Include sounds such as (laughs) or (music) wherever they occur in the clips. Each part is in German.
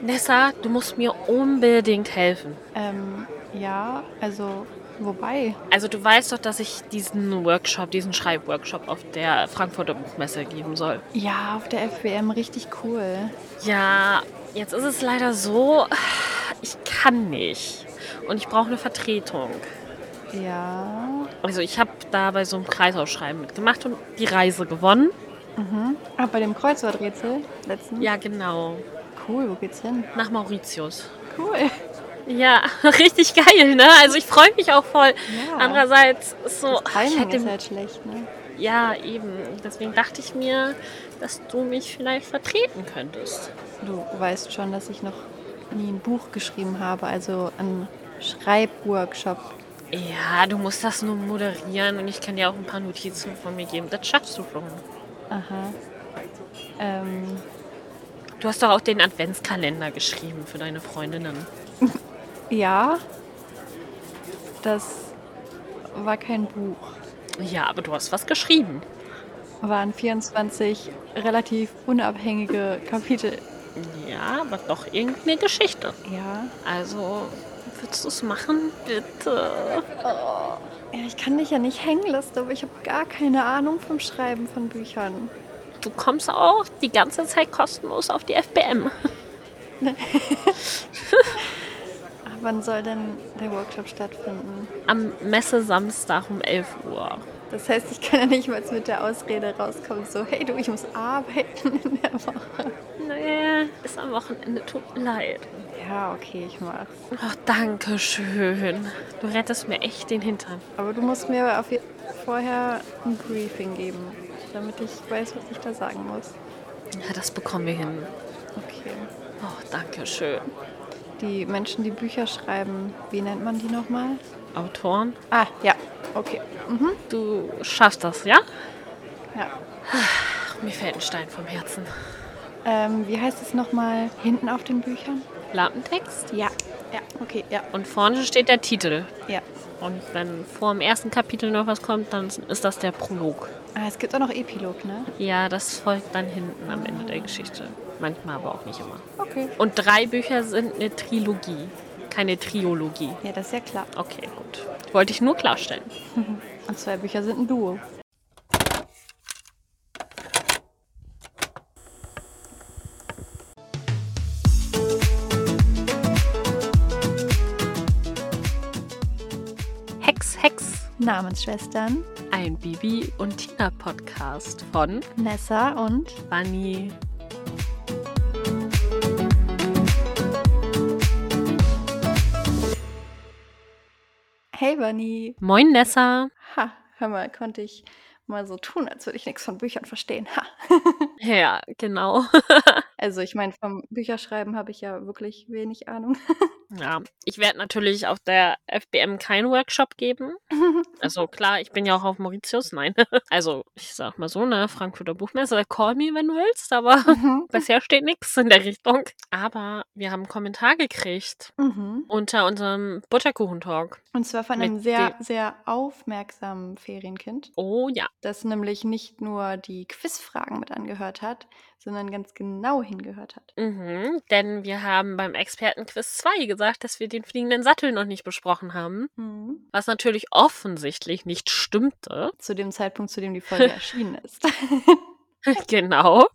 Nessa, du musst mir unbedingt helfen. Ähm, ja, also wobei? Also du weißt doch, dass ich diesen Workshop, diesen Schreibworkshop auf der Frankfurter Buchmesse geben soll. Ja, auf der FBM richtig cool. Ja, jetzt ist es leider so, ich kann nicht. Und ich brauche eine Vertretung. Ja. Also ich habe da bei so einem Kreisausschreiben mitgemacht und die Reise gewonnen. Mhm. Ah, bei dem Kreuzworträtsel letztens? Ja, genau. Cool, wo geht's hin? Nach Mauritius. Cool. Ja, (laughs) richtig geil, ne? Also ich freue mich auch voll. Ja. Andererseits so, Das ich hätte, ist halt schlecht, ne? ja eben. Deswegen dachte ich mir, dass du mich vielleicht vertreten könntest. Du weißt schon, dass ich noch nie ein Buch geschrieben habe, also einen Schreibworkshop. Ja, du musst das nur moderieren und ich kann dir auch ein paar Notizen von mir geben. Das schaffst du schon. Aha. Ähm, Du hast doch auch den Adventskalender geschrieben für deine Freundinnen. ja, das war kein Buch. Ja, aber du hast was geschrieben. Waren 24 relativ unabhängige Kapitel. Ja, aber doch irgendeine Geschichte. Ja. Also, würdest du es machen? Bitte. Ja, ich kann dich ja nicht hängen lassen, aber ich habe gar keine Ahnung vom Schreiben von Büchern. Du kommst auch die ganze Zeit kostenlos auf die FBM. (laughs) Wann soll denn der Workshop stattfinden? Am Messesamstag um 11 Uhr. Das heißt, ich kann ja nicht mal mit der Ausrede rauskommen, so, hey du, ich muss arbeiten in der Woche. Nee, ist am Wochenende, tut mir leid. Ja, okay, ich mach's. Ach, danke schön. Du rettest mir echt den Hintern. Aber du musst mir vorher ein Briefing geben, damit ich weiß, was ich da sagen muss. Ja, das bekommen wir hin. Okay. Oh, danke schön. Die Menschen, die Bücher schreiben, wie nennt man die nochmal? Autoren, Ah, ja, okay. Mhm. du schaffst das, ja? Ja. Mir fällt ein Stein vom Herzen. Ähm, wie heißt es nochmal hinten auf den Büchern? Lappentext? Ja. Ja, okay, ja. Und vorne steht der Titel. Ja. Und wenn vor dem ersten Kapitel noch was kommt, dann ist das der Prolog. Ah, es gibt auch noch Epilog, ne? Ja, das folgt dann hinten am Ende der Geschichte. Manchmal aber auch nicht immer. Okay. Und drei Bücher sind eine Trilogie, keine Triologie. Ja, das ist ja klar. Okay, gut. Wollte ich nur klarstellen. (laughs) Und zwei Bücher sind ein Duo. Namensschwestern Ein Bibi und Tina Podcast von Nessa und Bunny. Hey Bunny. Moin Nessa. Ha, hör mal, konnte ich mal so tun, als würde ich nichts von Büchern verstehen. Ha. (laughs) Ja, genau. (laughs) Also ich meine, vom Bücherschreiben habe ich ja wirklich wenig Ahnung. Ja, ich werde natürlich auf der FBM keinen Workshop geben. (laughs) Also klar, ich bin ja auch auf Mauritius, nein. (laughs) Also ich sag mal so, ne, Frankfurter Buchmesse, call me, wenn du willst, aber Mhm. (laughs) bisher steht nichts in der Richtung. Aber wir haben einen Kommentar gekriegt Mhm. unter unserem Butterkuchen-Talk. Und zwar von einem sehr, sehr aufmerksamen Ferienkind, Oh ja. das nämlich nicht nur die Quizfragen mit angehört hat, sondern ganz genau hingehört hat. Mhm, denn wir haben beim Expertenquiz 2 gesagt, dass wir den fliegenden Sattel noch nicht besprochen haben. Mhm. Was natürlich offensichtlich nicht stimmte. Zu dem Zeitpunkt, zu dem die Folge (laughs) erschienen ist. (laughs) genau.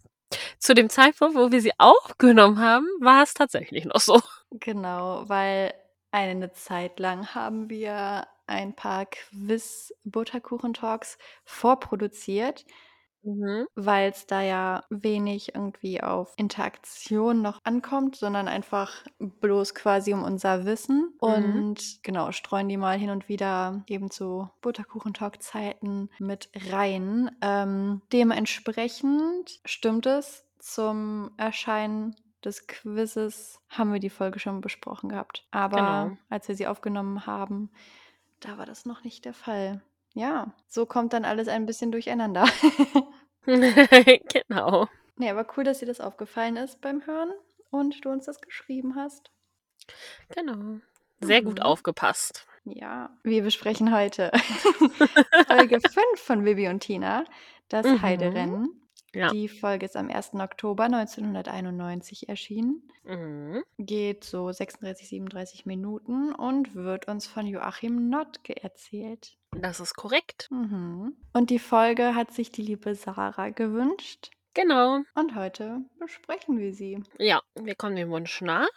Zu dem Zeitpunkt, wo wir sie aufgenommen haben, war es tatsächlich noch so. Genau, weil eine Zeit lang haben wir ein paar Quiz-Butterkuchen-Talks vorproduziert, Mhm. weil es da ja wenig irgendwie auf Interaktion noch ankommt, sondern einfach bloß quasi um unser Wissen. Und genau, streuen die mal hin und wieder eben zu Butterkuchen-Talk-Zeiten mit rein. Ähm, dementsprechend stimmt es, zum Erscheinen des Quizzes haben wir die Folge schon besprochen gehabt. Aber Genau. als wir sie aufgenommen haben, da war das noch nicht der Fall. Ja, so kommt dann alles ein bisschen durcheinander. (laughs) (laughs) genau. Nee, aber cool, dass dir das aufgefallen ist beim Hören und du uns das geschrieben hast. Genau. Sehr gut Mhm. aufgepasst. Ja, wir besprechen heute (laughs) Folge 5 von Bibi und Tina, das Mhm. Heiderennen. Ja. Die Folge ist am 1. Oktober 1991 erschienen. Mhm. Geht so 36, 37 Minuten und wird uns von Joachim Notke erzählt. Das ist korrekt. Mhm. Und die Folge hat sich die liebe Sarah gewünscht. Genau. Und heute besprechen wir sie. Ja, wir kommen dem Wunsch nach.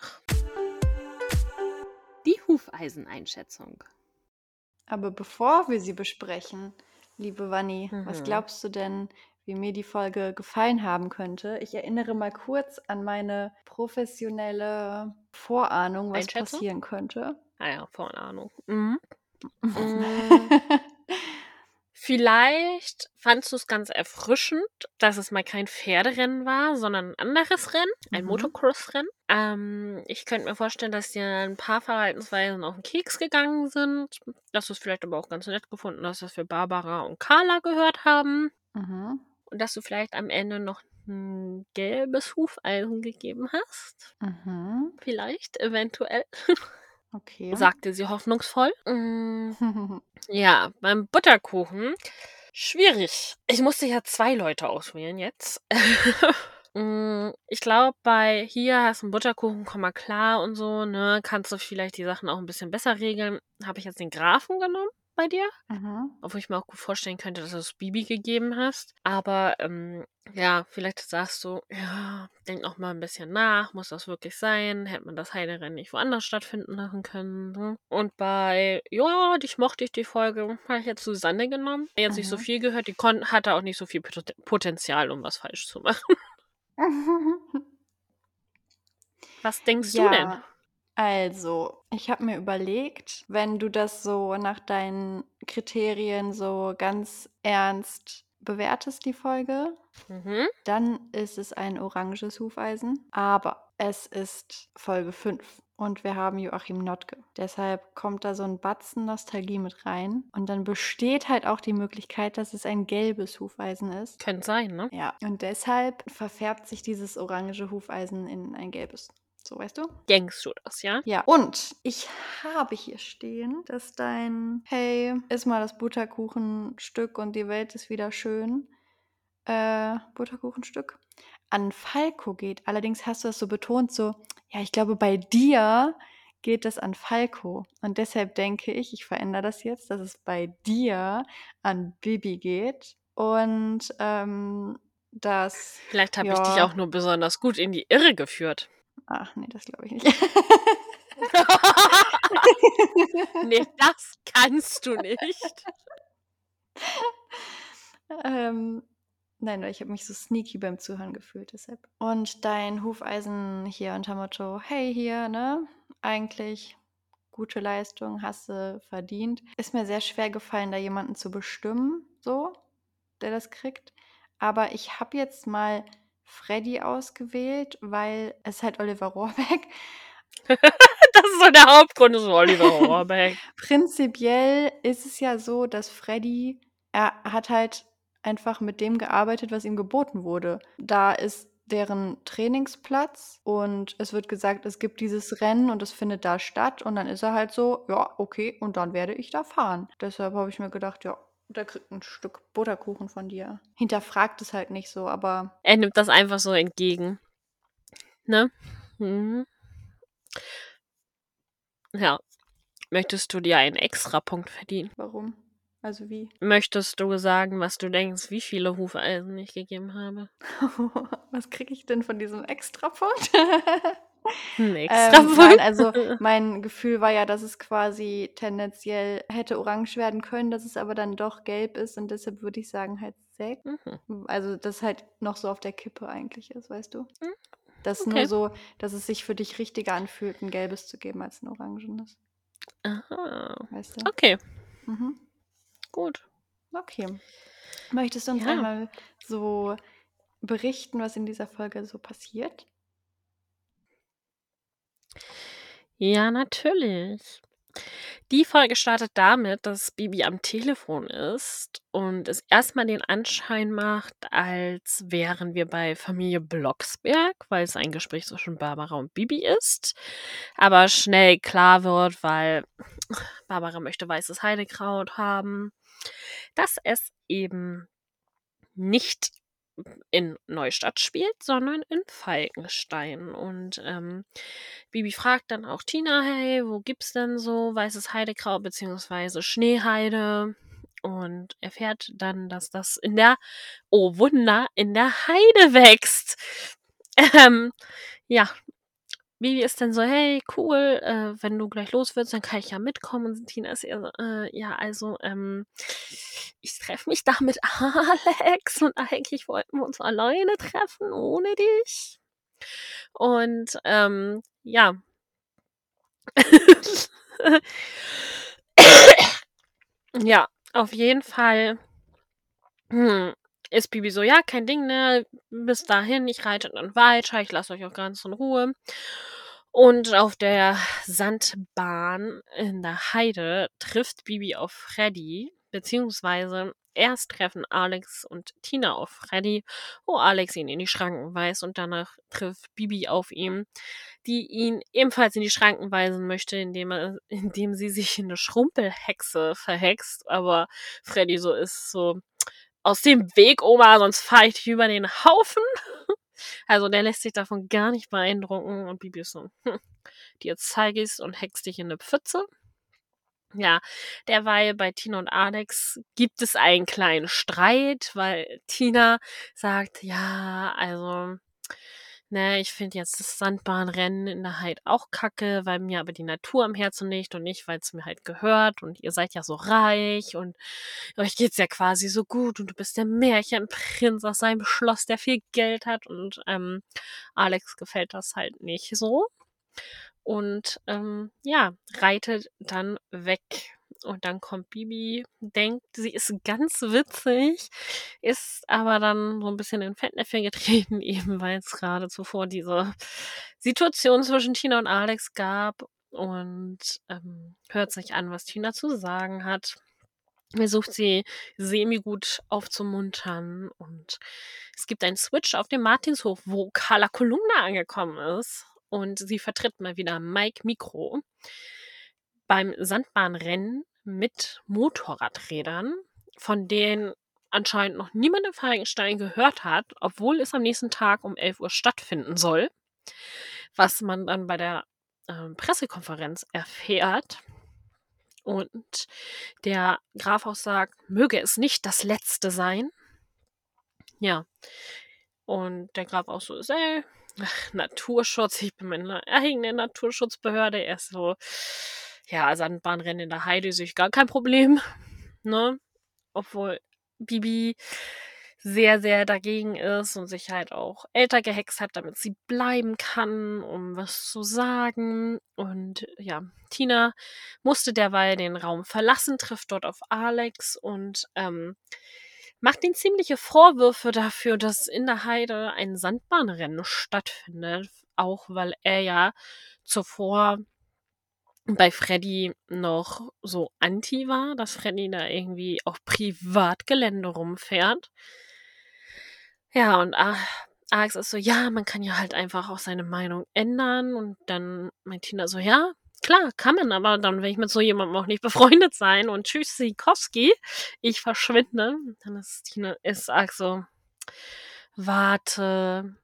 Die Hufeiseneinschätzung. Aber bevor wir sie besprechen, liebe Vanni, was Mhm. glaubst du denn, wie mir die Folge gefallen haben könnte? Ich erinnere mal kurz an meine professionelle Vorahnung, was passieren könnte. Ah ja, Vorahnung. Mhm. Mm. (laughs) Vielleicht fandst du es ganz erfrischend, dass es mal kein Pferderennen war, sondern ein anderes Rennen, ein Mhm. Motocross-Rennen. Ähm, ich könnte mir vorstellen, dass dir ein paar Verhaltensweisen auf den Keks gegangen sind, dass du es vielleicht aber auch ganz nett gefunden hast, dass wir Barbara und Carla gehört haben mhm. Und dass du vielleicht am Ende noch ein gelbes Hufeisen gegeben hast. Mhm. Vielleicht, eventuell, (laughs) Okay. sagte sie hoffnungsvoll. Mm. (laughs) Ja, beim Butterkuchen. Schwierig. Ich musste ja zwei Leute auswählen jetzt. Mm, (laughs) ich glaube, bei hier hast du einen Butterkuchen, komm mal klar und so, ne? Kannst du vielleicht die Sachen auch ein bisschen besser regeln. Habe ich jetzt den Grafen genommen bei dir? mhm. Obwohl ich mir auch gut vorstellen könnte, dass du es Bibi gegeben hast. Aber ähm, ja, vielleicht sagst du, ja, denk noch mal ein bisschen nach, muss das wirklich sein? Hätte man das Heiderennen nicht woanders stattfinden lassen können? ne? Und bei, ja, dich mochte ich die Folge, habe ich jetzt Susanne genommen. Jetzt nicht so Mhm. viel gehört, die kon hatte auch nicht so viel Pot- Potenzial, um was falsch zu (laughs) machen. (laughs) Was denkst du denn? Also, ich habe mir überlegt, wenn du das so nach deinen Kriterien so ganz ernst bewertest, die Folge, Mhm. dann ist es ein oranges Hufeisen. Aber es ist Folge 5 und wir haben Joachim Notke. Deshalb kommt da so ein Batzen Nostalgie mit rein. Und dann besteht halt auch die Möglichkeit, dass es ein gelbes Hufeisen ist. Könnte sein, ne? Ja, und deshalb verfärbt sich dieses orange Hufeisen in ein gelbes. So, weißt du? Denkst du das, ja? Ja, und ich habe hier stehen, dass dein Hey, iss mal das Butterkuchenstück und die Welt ist wieder schön. Äh, Butterkuchenstück an Falco geht. Allerdings hast du das so betont, so, ja, ich glaube, bei dir geht das an Falco. Und deshalb denke ich, ich verändere das jetzt, dass es bei dir an Bibi geht. Und ähm, dass. Vielleicht habe ich dich Ja. auch nur besonders gut in die Irre geführt. Ach, nee, das glaube ich nicht. (laughs) nee, das kannst du nicht. ähm, nein, weil ich habe mich so sneaky beim Zuhören gefühlt, deshalb. Und dein Hufeisen hier unter Motto, hey hier, ne? Eigentlich gute Leistung, hast du verdient. Ist mir sehr schwer gefallen, da jemanden zu bestimmen, so, der das kriegt. Aber ich habe jetzt mal Freddy ausgewählt, weil es halt Oliver Rohrbeck. (laughs) Das ist so der Hauptgrund, ist Oliver Rohrbeck. (laughs) Prinzipiell ist es ja so, dass Freddy, er hat halt einfach mit dem gearbeitet, was ihm geboten wurde. Da ist deren Trainingsplatz und es wird gesagt, es gibt dieses Rennen und es findet da statt und dann ist er halt so, ja, okay, und dann werde ich da fahren. Deshalb habe ich mir gedacht, ja, der kriegt ein Stück Butterkuchen von dir. Hinterfragt es halt nicht so, aber Er nimmt das einfach so entgegen. Ne? Mhm. Ja. Möchtest du dir einen Extrapunkt verdienen? warum? Also wie? Möchtest du sagen, was du denkst, wie viele Hufeisen ich gegeben habe? (laughs) Was kriege ich denn von diesem Extrapunkt? (laughs) Ähm, nein, also (laughs) mein Gefühl war ja, dass es quasi tendenziell hätte orange werden können, dass es aber dann doch gelb ist und deshalb würde ich sagen halt sechs. Mhm. Also das halt noch so auf der Kippe eigentlich ist, weißt du? Mhm. Das Okay. nur so, dass es sich für dich richtiger anfühlt, ein gelbes zu geben als ein orangenes, Aha. weißt du? Okay, Mhm. gut. Okay. Möchtest du uns Ja. einmal so berichten, was in dieser Folge so passiert? Ja, natürlich. Die Folge startet damit, dass Bibi am Telefon ist und es erstmal den Anschein macht, als wären wir bei Familie Blocksberg, weil es ein Gespräch zwischen Barbara und Bibi ist. Aber schnell klar wird, weil Barbara möchte weißes Heidekraut haben, dass es eben nicht in Neustadt spielt, sondern in Falkenstein. Und ähm, Bibi fragt dann auch Tina, hey, wo gibt's denn so weißes Heidekraut beziehungsweise Schneeheide? Und erfährt dann, dass das in der, oh Wunder, in der Heide wächst. (laughs) Ähm, ja, Bibi ist dann so, hey, cool, äh, wenn du gleich los willst, dann kann ich ja mitkommen. Und Tina ist eher so, äh, ja, also, ähm, ich treffe mich da mit (laughs) Alex und eigentlich wollten wir uns alleine treffen, ohne dich. Und, ähm, ja. (coughs) ja, auf jeden Fall hm, ist Bibi so, ja, kein Ding, ne? Bis dahin, ich reite dann weiter, ich lasse euch auch ganz in Ruhe. Und auf der Sandbahn in der Heide trifft Bibi auf Freddy, beziehungsweise erst treffen Alex und Tina auf Freddy, wo Alex ihn in die Schranken weist und danach trifft Bibi auf ihn, die ihn ebenfalls in die Schranken weisen möchte, indem, er, indem sie sich in eine Schrumpelhexe verhext, aber Freddy so ist so, aus dem Weg, Oma, sonst fahre ich dich über den Haufen. (laughs) Also der lässt sich davon gar nicht beeindrucken und Bibi ist so, hm, dir zeige ich's und hext dich in eine Pfütze. Ja, derweil bei Tina und Alex gibt es einen kleinen Streit, weil Tina sagt, ja, also ne, ich finde jetzt das Sandbahnrennen in der Heid auch kacke, weil mir aber die Natur am Herzen liegt und nicht, weil es mir halt gehört und ihr seid ja so reich und euch geht's ja quasi so gut und du bist der Märchenprinz aus seinem Schloss, der viel Geld hat und ähm, Alex gefällt das halt nicht so. Und ähm, ja, reitet dann weg. Und dann kommt Bibi, denkt, sie ist ganz witzig, ist aber dann so ein bisschen in Fettnäpfchen getreten, (laughs) eben weil es gerade zuvor diese Situation zwischen Tina und Alex gab und ähm, hört sich an, was Tina zu sagen hat. Versucht sie semi-gut aufzumuntern und es gibt einen Switch auf dem Martinshof, wo Carla Kolumna angekommen ist und sie vertritt mal wieder Mike Mikro beim Sandbahnrennen mit Motorradrädern, von denen anscheinend noch niemand in Falkenstein gehört hat, obwohl es am nächsten Tag um 11 Uhr stattfinden soll, was man dann bei der äh, Pressekonferenz erfährt. Und der Graf auch sagt, möge es nicht das letzte sein. Ja. Und der Graf auch so ist, ey, ach, Naturschutz, ich bin meine eigene Naturschutzbehörde. Er ist so, ja, Sandbahnrennen in der Heide sehe ich gar kein Problem. (laughs) Ne? Obwohl Bibi sehr, sehr dagegen ist und sich halt auch älter gehext hat, damit sie bleiben kann, um was zu sagen. Und ja, Tina musste derweil den Raum verlassen, trifft dort auf Alex und ähm, macht ihn ziemliche Vorwürfe dafür, dass in der Heide ein Sandbahnrennen stattfindet. Auch weil er ja zuvor bei Freddy noch so anti war, dass Freddy da irgendwie auf Privatgelände rumfährt. Ja, und Alex ist so, ja, man kann ja halt einfach auch seine Meinung ändern. Und dann meint Tina so, ja, klar, kann man, aber dann will ich mit so jemandem auch nicht befreundet sein. Und tschüss, Sikowski, ich verschwinde. Dann ist Tina, ist Alex so, warte.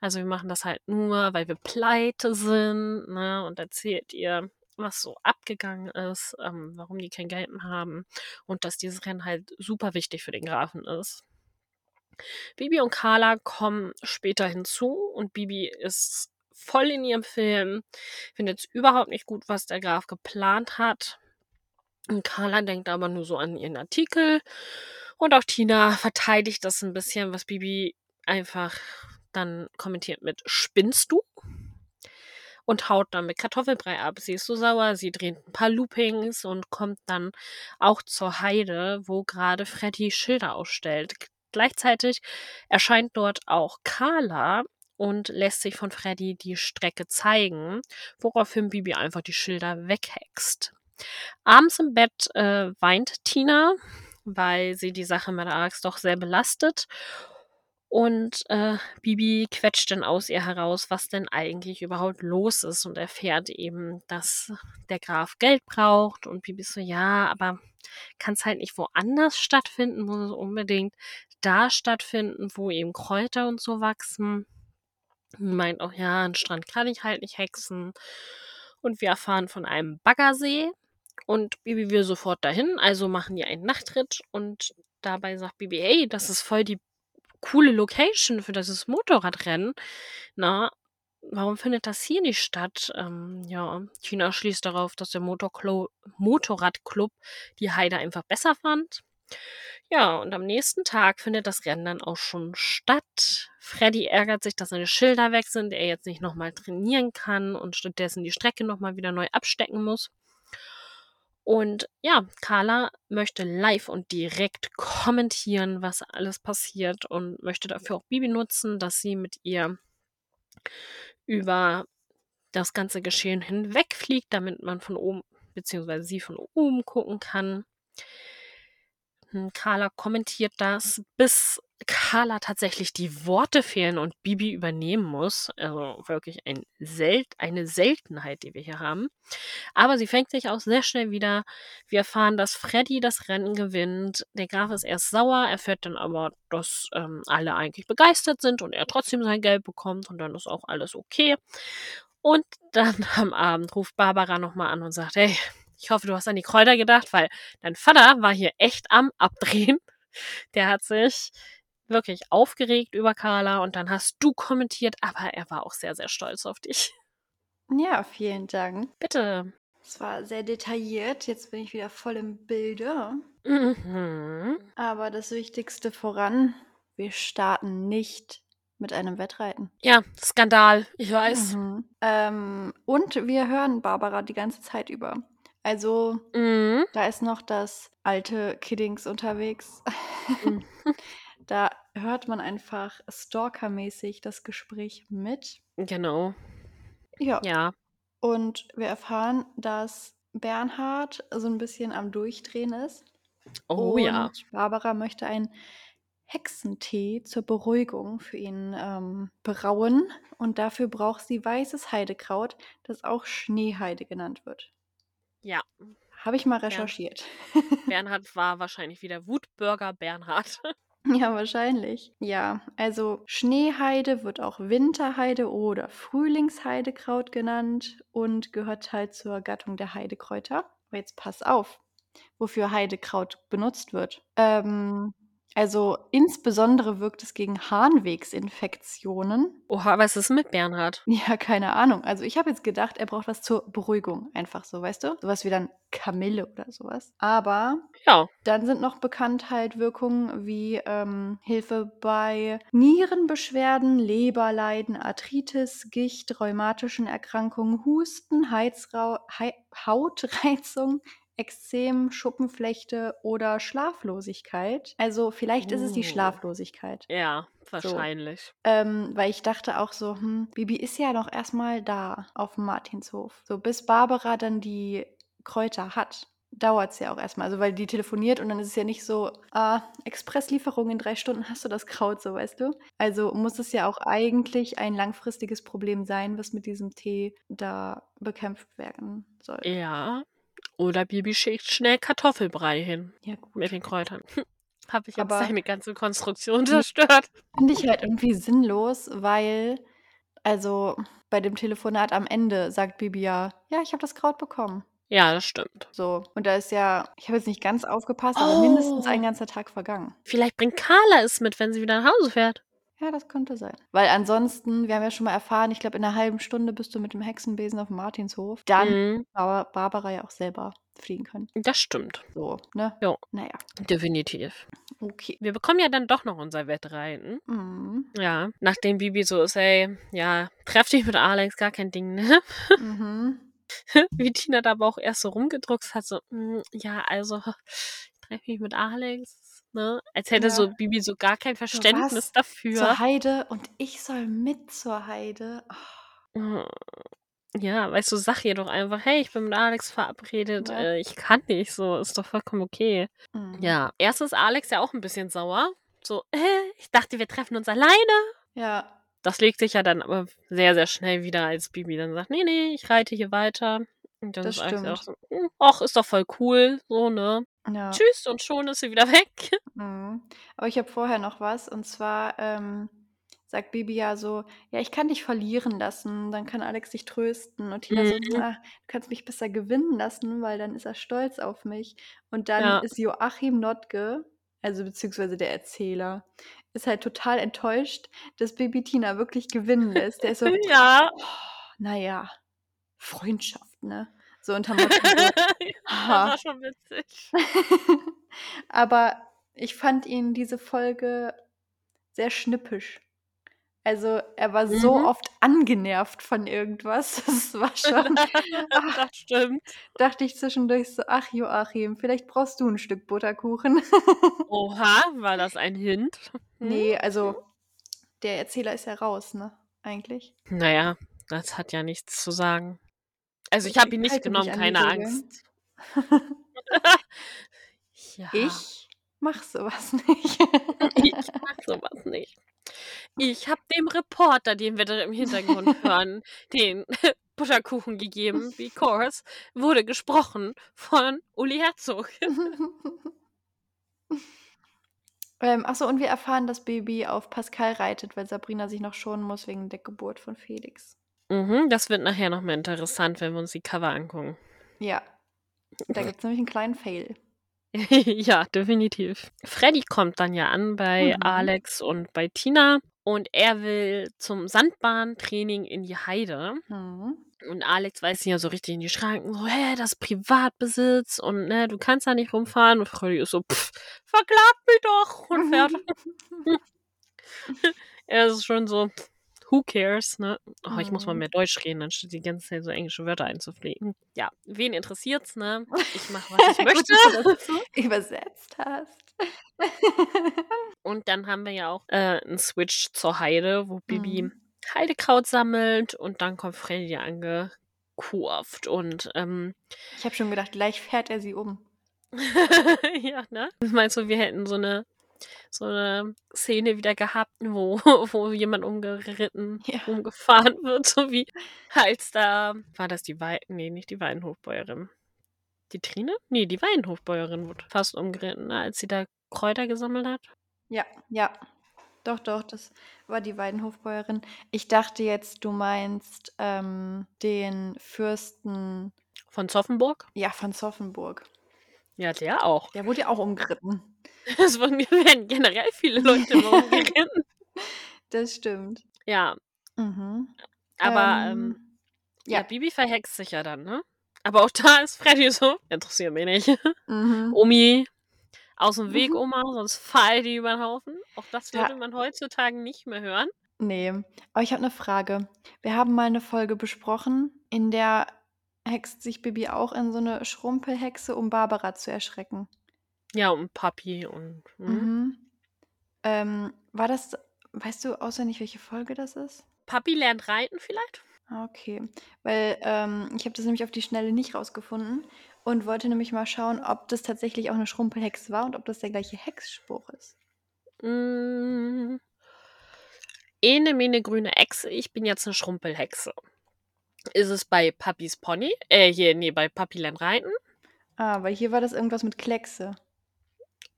Also wir machen das halt nur, weil wir pleite sind, ne? Und erzählt ihr, was so abgegangen ist, ähm, warum die kein Geld mehr haben und dass dieses Rennen halt super wichtig für den Grafen ist. Bibi und Carla kommen später hinzu und Bibi ist voll in ihrem Film, findet es überhaupt nicht gut, was der Graf geplant hat. Und Carla denkt aber nur so an ihren Artikel. Und auch Tina verteidigt das ein bisschen, was Bibi einfach dann kommentiert mit Spinnst du? Und haut dann mit Kartoffelbrei ab. Sie ist so sauer, sie dreht ein paar Loopings und kommt dann auch zur Heide, wo gerade Freddy Schilder ausstellt. Gleichzeitig erscheint dort auch Carla und lässt sich von Freddy die Strecke zeigen, woraufhin Bibi einfach die Schilder weghext. Abends im Bett äh, weint Tina, weil sie die Sache mit Axt doch sehr belastet und äh, Bibi quetscht dann aus ihr heraus, was denn eigentlich überhaupt los ist und erfährt eben, dass der Graf Geld braucht. Und Bibi so, ja, aber kann es halt nicht woanders stattfinden, muss es unbedingt da stattfinden, wo eben Kräuter und so wachsen. Meint auch, ja, an Strand kann ich halt nicht hexen. Und wir erfahren von einem Baggersee. Und Bibi will sofort dahin, also machen die einen Nachtritt. Und dabei sagt Bibi, hey, das ist voll die coole Location für dieses Motorradrennen. Na, warum findet das hier nicht statt? Ähm, ja, Tina schließt darauf, dass der Motorradclub die Heide einfach besser fand. Ja, und am nächsten Tag findet das Rennen dann auch schon statt. Freddy ärgert sich, dass seine Schilder weg sind, er jetzt nicht nochmal trainieren kann und stattdessen die Strecke nochmal wieder neu abstecken muss. Und ja, Carla möchte live und direkt kommentieren, was alles passiert und möchte dafür auch Bibi nutzen, dass sie mit ihr über das ganze Geschehen hinwegfliegt, damit man von oben, beziehungsweise sie von oben gucken kann. Hm, Carla kommentiert das, bis Carla tatsächlich die Worte fehlen und Bibi übernehmen muss. Also wirklich ein Sel eine Seltenheit, die wir hier haben. Aber sie fängt sich auch sehr schnell wieder. Wir erfahren, dass Freddy das Rennen gewinnt. Der Graf ist erst sauer, erfährt dann aber, dass ähm, alle eigentlich begeistert sind und er trotzdem sein Geld bekommt und dann ist auch alles okay. Und dann (laughs) am Abend ruft Barbara nochmal an und sagt, hey, ich hoffe, du hast an die Kräuter gedacht, weil dein Vater war hier echt am Abdrehen. Der hat sich wirklich aufgeregt über Carla und dann hast du kommentiert, aber er war auch sehr, sehr stolz auf dich. Ja, vielen Dank. Bitte. Es war sehr detailliert. Jetzt bin ich wieder voll im Bilde. Mhm. Aber das Wichtigste voran, wir starten nicht mit einem Wettreiten. Ja, Skandal, ich weiß. Mhm. Ähm, und wir hören Barbara die ganze Zeit über. Also, Mhm. da ist noch das alte Kiddings unterwegs. (laughs) Da hört man einfach stalkermäßig das Gespräch mit. Genau. Ja. Ja. Und wir erfahren, dass Bernhard so ein bisschen am Durchdrehen ist. Oh und ja. Barbara möchte einen Hexentee zur Beruhigung für ihn ähm, brauen. Und dafür braucht sie weißes Heidekraut, das auch Schneeheide genannt wird. Ja. Habe ich mal recherchiert. (laughs) Bernhard war wahrscheinlich wieder Wutbürger Bernhard. (laughs) Ja, wahrscheinlich. Ja, also Schneeheide wird auch Winterheide oder Frühlingsheidekraut genannt und gehört halt zur Gattung der Heidekräuter. Aber jetzt pass auf, wofür Heidekraut benutzt wird. Ähm, also insbesondere wirkt es gegen Harnwegsinfektionen. Oha, was ist mit Bernhard? (laughs) Ja, keine Ahnung. Also ich habe jetzt gedacht, er braucht was zur Beruhigung. Einfach so, weißt du? Sowas wie dann Kamille oder sowas. Aber Ja. dann sind noch bekannt halt Wirkungen wie ähm, Hilfe bei Nierenbeschwerden, Leberleiden, Arthritis, Gicht, rheumatischen Erkrankungen, Husten, Heizrau Hei Hautreizung, Ekzem, Schuppenflechte oder Schlaflosigkeit. Also vielleicht ist es die Oh. Schlaflosigkeit. Ja, So. wahrscheinlich. Ähm, weil ich dachte auch so, hm, Bibi ist ja noch erstmal da auf dem Martinshof. So, bis Barbara dann die Kräuter hat, dauert es ja auch erstmal. Also, weil die telefoniert und dann ist es ja nicht so, ah, Expresslieferung in drei Stunden hast du das Kraut, so weißt du. Also muss es ja auch eigentlich ein langfristiges Problem sein, was mit diesem Tee da bekämpft werden soll. Ja. Oder Bibi schickt schnell Kartoffelbrei hin Ja, mit gut. den Kräutern. (laughs) Habe ich jetzt Aber deine ganze Konstruktion (laughs) zerstört? finde ich halt irgendwie sinnlos, weil, also bei dem Telefonat am Ende sagt Bibi ja, ja, ich habe das Kraut bekommen. Ja, das stimmt. So, und da ist ja, ich habe jetzt nicht ganz aufgepasst, aber mindestens ein Oh. ganzer Tag vergangen. Vielleicht bringt Carla es mit, wenn sie wieder nach Hause fährt. Ja, das könnte sein. Weil ansonsten, wir haben ja schon mal erfahren, ich glaube, in einer halben Stunde bist du mit dem Hexenbesen auf dem Martinshof. Dann Mhm. aber Barbara ja auch selber fliegen können. Das stimmt. So, ne? Ja, Naja, definitiv. okay. Wir bekommen ja dann doch noch unser Wettreiten. Mhm. Ja, nachdem Bibi so ist, ey, ja, treff dich mit Alex, gar kein Ding, ne? Mhm. (laughs) Wie Tina da aber auch erst so rumgedruckt hat, so, mm, ja, also, (laughs) treff mich mit Alex, ne? Als hätte Ja. so Bibi so gar kein So Verständnis was? dafür. Zur Heide und ich soll mit zur Heide. Oh. Ja, weißt du, sag ihr doch einfach, hey, ich bin mit Alex verabredet, Ne? äh, ich kann nicht, so, ist doch vollkommen okay. Mhm. Ja, erst ist Alex ja auch ein bisschen sauer. So, äh, ich dachte, wir treffen uns alleine. Ja. Das legt sich ja dann aber sehr, sehr schnell wieder, als Bibi dann sagt, nee, nee, ich reite hier weiter. Und dann Das ist Alex ja auch stimmt. so, hm, ach, ist doch voll cool, so, ne? Ja. Tschüss und schon ist sie wieder (laughs) weg. Mhm. Aber ich habe vorher noch was und zwar ähm, sagt Bibi ja so, ja, ich kann dich verlieren lassen, dann kann Alex dich trösten. Und Tina so, Mhm. ah, du kannst mich besser gewinnen lassen, weil dann ist er stolz auf mich. Und dann Ja. ist Joachim Notke, also beziehungsweise der Erzähler, ist halt total enttäuscht, dass Bibi Tina wirklich gewinnen lässt. Der ist so, (laughs) Ja. oh, naja, Freundschaft, ne? So unter Motto so, (laughs) das war schon witzig. (laughs) Aber ich fand ihn diese Folge sehr schnippisch. Also er war so Mhm. oft angenervt von irgendwas. (laughs) Das war schon, ach, Das stimmt. dachte ich zwischendurch so, ach Joachim, vielleicht brauchst du ein Stück Butterkuchen. Oha, war das ein Hint? Hm? nee, also der Erzähler ist ja raus, ne? Eigentlich. Naja, das hat ja nichts zu sagen. Also ich Ich habe ihn nicht halte genommen, keine. Angst. (laughs) ja. Ich mach sowas (laughs) nicht. Ich mag sowas nicht. Ich habe dem Reporter, den wir da im Hintergrund (laughs) hören, den Butterkuchen gegeben, because wurde gesprochen von Uli Herzog. ähm, achso, und wir erfahren, dass Baby auf Pascal reitet, weil Sabrina sich noch schonen muss wegen der Geburt von Felix. Mhm, das wird nachher nochmal interessant, wenn wir uns die Cover angucken. Ja. Da gibt es nämlich einen kleinen Fail. (laughs) ja, definitiv. Freddy kommt dann ja an bei Mhm. Alex und bei Tina und er will zum Sandbahntraining in die Heide. Mhm. Und Alex weist ihn ja so richtig in die Schranken, so, hä, das ist Privatbesitz und ne, du kannst da nicht rumfahren. Und Freddy ist so, pff, verklag mich doch und fährt. (laughs) (laughs) er ist schon so, who cares, ne? Oh, ich muss mal Mhm. mehr Deutsch reden, anstatt die ganze Zeit so englische Wörter einzufliegen. Ja, wen interessiert's, ne? Ich mache, was ich (laughs) Gut, möchte. dass du das (laughs) übersetzt hast. (laughs) Und dann haben wir ja auch äh, einen Switch zur Heide, wo Bibi Mhm. Heidekraut sammelt und dann kommt Freddy angekurvt und ähm, Ich habe schon gedacht, gleich fährt er sie um. ja, ne? Meinst du, wir hätten so eine so eine Szene wieder gehabt, wo, (laughs) wo jemand umgeritten, Ja. umgefahren wird, so wie als da war das die Wein, nee, nicht die Weinhofbäuerin. Die Trine? Nee, die Weinhofbäuerin wurde fast umgeritten, als sie da Kräuter gesammelt hat. Ja, ja. Doch, doch, das war die Weidenhofbäuerin. Ich dachte jetzt, du meinst ähm, den Fürsten, Von Zoffenburg? ja, von Zoffenburg. Ja, der auch. Der wurde ja auch umgeritten. (laughs) Es wurden- werden generell viele Leute umgeritten. (laughs) Das stimmt. Ja, Mhm. aber ähm, ja. ja. Bibi verhext sich ja dann, ne? Aber auch da ist Freddy so, (laughs) interessiert mich nicht. Mhm. Omi, aus dem Weg, Mhm. Oma, sonst fall die über den Haufen. Auch das Ja. würde man heutzutage nicht mehr hören. Nee, aber ich habe eine Frage. Wir haben mal eine Folge besprochen, in der hext sich Bibi auch in so eine Schrumpelhexe, um Barbara zu erschrecken. Ja, und Papi und. Mhm. Mhm. Ähm, war das, weißt du auswendig, welche Folge das ist? Papi lernt reiten vielleicht? Ah, Okay, weil ähm, ich habe das nämlich auf die Schnelle nicht rausgefunden und wollte nämlich mal schauen, ob das tatsächlich auch eine Schrumpelhexe war und ob das der gleiche Hexspruch ist. Mm. Ene, mene, grüne Echse, ich bin jetzt eine Schrumpelhexe. Ist es bei Papis Pony? Äh, hier, nee, bei Papi lernt reiten. Ah, weil hier war das irgendwas mit Kleckse.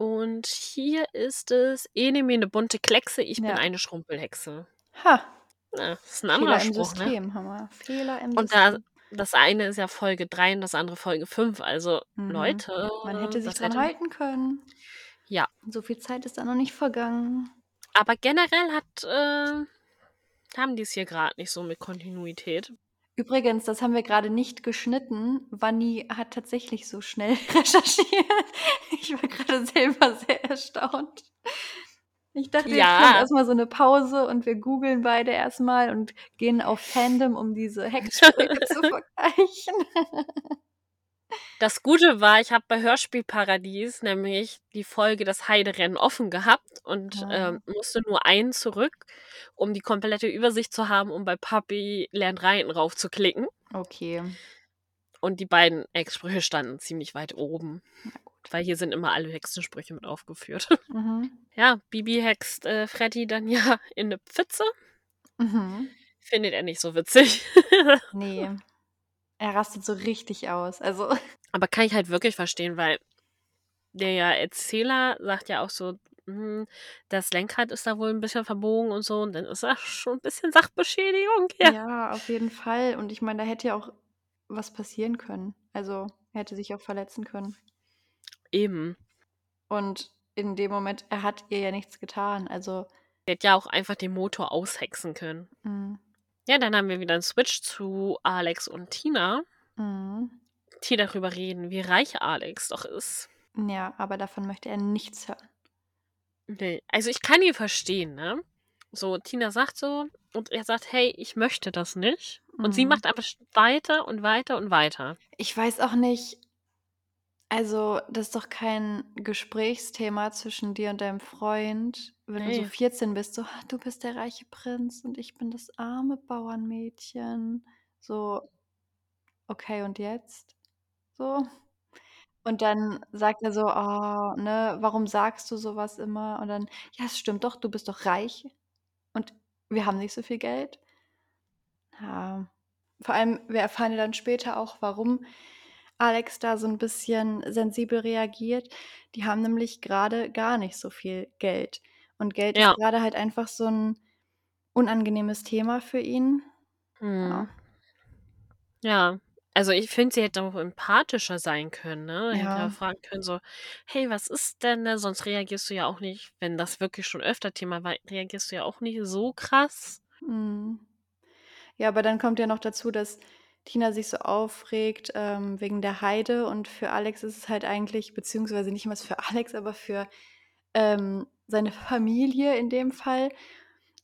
Und hier ist es Ene, mene, bunte Kleckse, ich bin Ja. eine Schrumpelhexe. Ha, Ja, das ist ein anderer Fehler im Spruch, ne? System, Hammer. Fehler im Und da, System. das eine ist ja Folge 3 und das andere Folge 5. Also, Mhm. Leute, Man hätte sich dran hätte- halten können. Ja. So viel Zeit ist da noch nicht vergangen. Aber generell hat, äh, haben die es hier gerade nicht so mit Kontinuität. Übrigens, das haben wir gerade nicht geschnitten. Vanni hat tatsächlich so schnell (laughs) recherchiert. Ich war gerade selber sehr erstaunt. Ich dachte, Ja. kommt erstmal so eine Pause und wir googeln beide erstmal und gehen auf (laughs) Fandom, um diese Hexsprüche zu vergleichen. (laughs) Das Gute war, ich habe bei Hörspielparadies nämlich die Folge das Heiderennen offen gehabt und Ah. ähm, musste nur einen zurück, um die komplette Übersicht zu haben, um bei Papi lernt reiten raufzuklicken. Okay. Und die beiden Hexsprüche standen ziemlich weit oben. Gut. Weil hier sind immer alle Hexensprüche mit aufgeführt. Mhm. (laughs) Ja, Bibi hext äh, Freddy dann ja (laughs) in eine Pfütze. Mhm. Findet er nicht so witzig. (laughs) Nee. Er rastet so richtig aus. Also, Aber kann ich halt wirklich verstehen, weil der Erzähler sagt ja auch so, hm, das Lenkrad ist da wohl ein bisschen verbogen und so und dann ist das (laughs) schon ein bisschen Sachbeschädigung, ja. Ja, auf jeden Fall. Und ich meine, da hätte ja auch was passieren können. Also, er hätte sich auch verletzen können. Eben. Und in dem Moment, er hat ihr ja nichts getan. Also, Der hätte ja auch einfach den Motor aushexen können. mh, Ja, dann haben wir wieder einen Switch zu Alex und Tina, mh. die darüber reden, wie reich Alex doch ist. ja, aber davon möchte er nichts hören. Nee, also ich kann ihn verstehen, ne? So, Tina sagt so und er sagt, hey, ich möchte das nicht. Und sie Mhm. macht aber weiter und weiter und weiter. Ich weiß auch nicht, also das ist doch kein Gesprächsthema zwischen dir und deinem Freund, wenn du so Nee. 14 bist, so, "Ah, du bist der reiche Prinz und ich bin das arme Bauernmädchen. So, okay, und jetzt? So. Und dann sagt er so, oh, ne, warum sagst du sowas immer? Und dann, ja, es stimmt doch, du bist doch reich und wir haben nicht so viel Geld. Ja. Vor allem, wir erfahren ja dann später auch, warum Alex da so ein bisschen sensibel reagiert. Die haben nämlich gerade gar nicht so viel Geld. Und Geld Ja. ist gerade halt einfach so ein unangenehmes Thema für ihn. Hm. Ja. Ja. Also ich finde, sie hätte auch empathischer sein können, ne? Hätte ja Ja. fragen können, so, hey, was ist denn, ne? Sonst reagierst du ja auch nicht, wenn das wirklich schon öfter Thema war, reagierst du ja auch nicht so krass. Mhm. Ja, aber dann kommt ja noch dazu, dass Tina sich so aufregt ähm, wegen der Heide und für Alex ist es halt eigentlich, beziehungsweise nicht mal für (laughs) Alex, aber für ähm, seine Familie in dem Fall,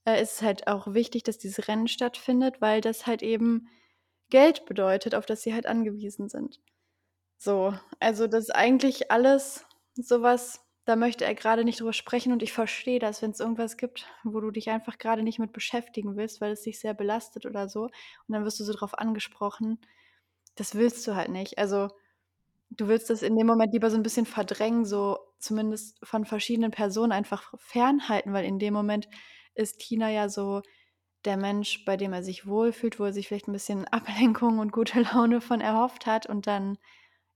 äh, ist es halt auch wichtig, dass dieses Rennen stattfindet, weil das halt eben Geld bedeutet, auf das sie halt angewiesen sind. So, also das ist eigentlich alles sowas, da möchte er gerade nicht drüber sprechen und ich verstehe das, wenn es irgendwas gibt, wo du dich einfach gerade nicht mit beschäftigen willst, weil es dich sehr belastet oder so und dann wirst du so drauf angesprochen. Das willst du halt nicht. Also du willst das in dem Moment lieber so ein bisschen verdrängen, so zumindest von verschiedenen Personen einfach fernhalten, weil in dem Moment ist Tina ja so der Mensch, bei dem er sich wohlfühlt, wo er sich vielleicht ein bisschen (laughs) Ablenkung und gute Laune von erhofft hat und dann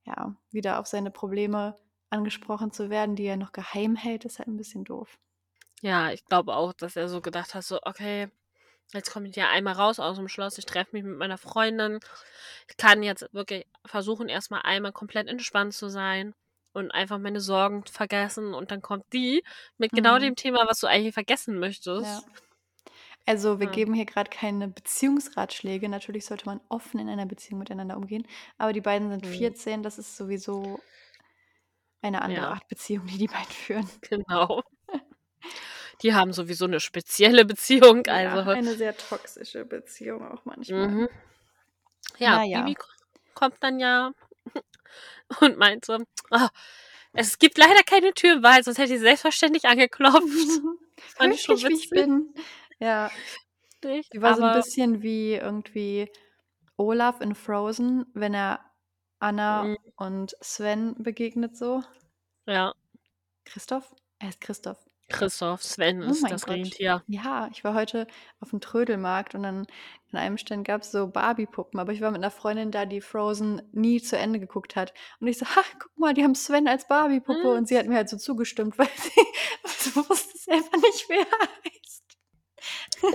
ja wieder auf seine Probleme angesprochen zu werden, die er noch geheim hält, ist halt ein bisschen doof. Ja, ich glaube auch, dass er so gedacht hat, so, okay, jetzt komme ich ja einmal raus aus dem Schloss, ich treffe mich mit meiner Freundin. Ich kann jetzt wirklich versuchen, erstmal einmal komplett entspannt zu sein und einfach meine Sorgen vergessen. Und dann kommt die mit genau Mhm. dem Thema, was du eigentlich vergessen Ja. möchtest. Also wir Ja. geben hier gerade keine Beziehungsratschläge. Natürlich sollte man offen in einer Beziehung miteinander umgehen. Aber die beiden sind Mhm. 14, das ist sowieso eine andere Ja, Art Beziehung, die die beiden führen. genau. Die haben sowieso eine spezielle Beziehung, Ja, also. eine sehr toxische Beziehung auch manchmal. Mhm. Ja, Naja. Bibi kommt dann ja (laughs) und meint so, "Ah, es gibt leider keine Türwahl, sonst hätte ich selbstverständlich angeklopft. (laughs) Das fand ich schon Höflich, wie ich witzig. bin. Ja, die war so ein Aber bisschen wie irgendwie Olaf in Frozen, wenn er Anna mm, und Sven begegnet so. ja, Christoph? Er ist Christoph. Christoph, Sven Oh ist das Gott. Rentier. Ja, ich war heute auf dem Trödelmarkt und dann an einem Stand gab es so Barbie-Puppen, aber ich war mit einer Freundin da, die Frozen nie zu Ende geguckt hat. Und ich so, ha, guck mal, die haben Sven als Barbie-Puppe. Hm, Und sie hat mir halt so zugestimmt, (laughs) weil sie (laughs) wusste selber nicht, wer er heißt.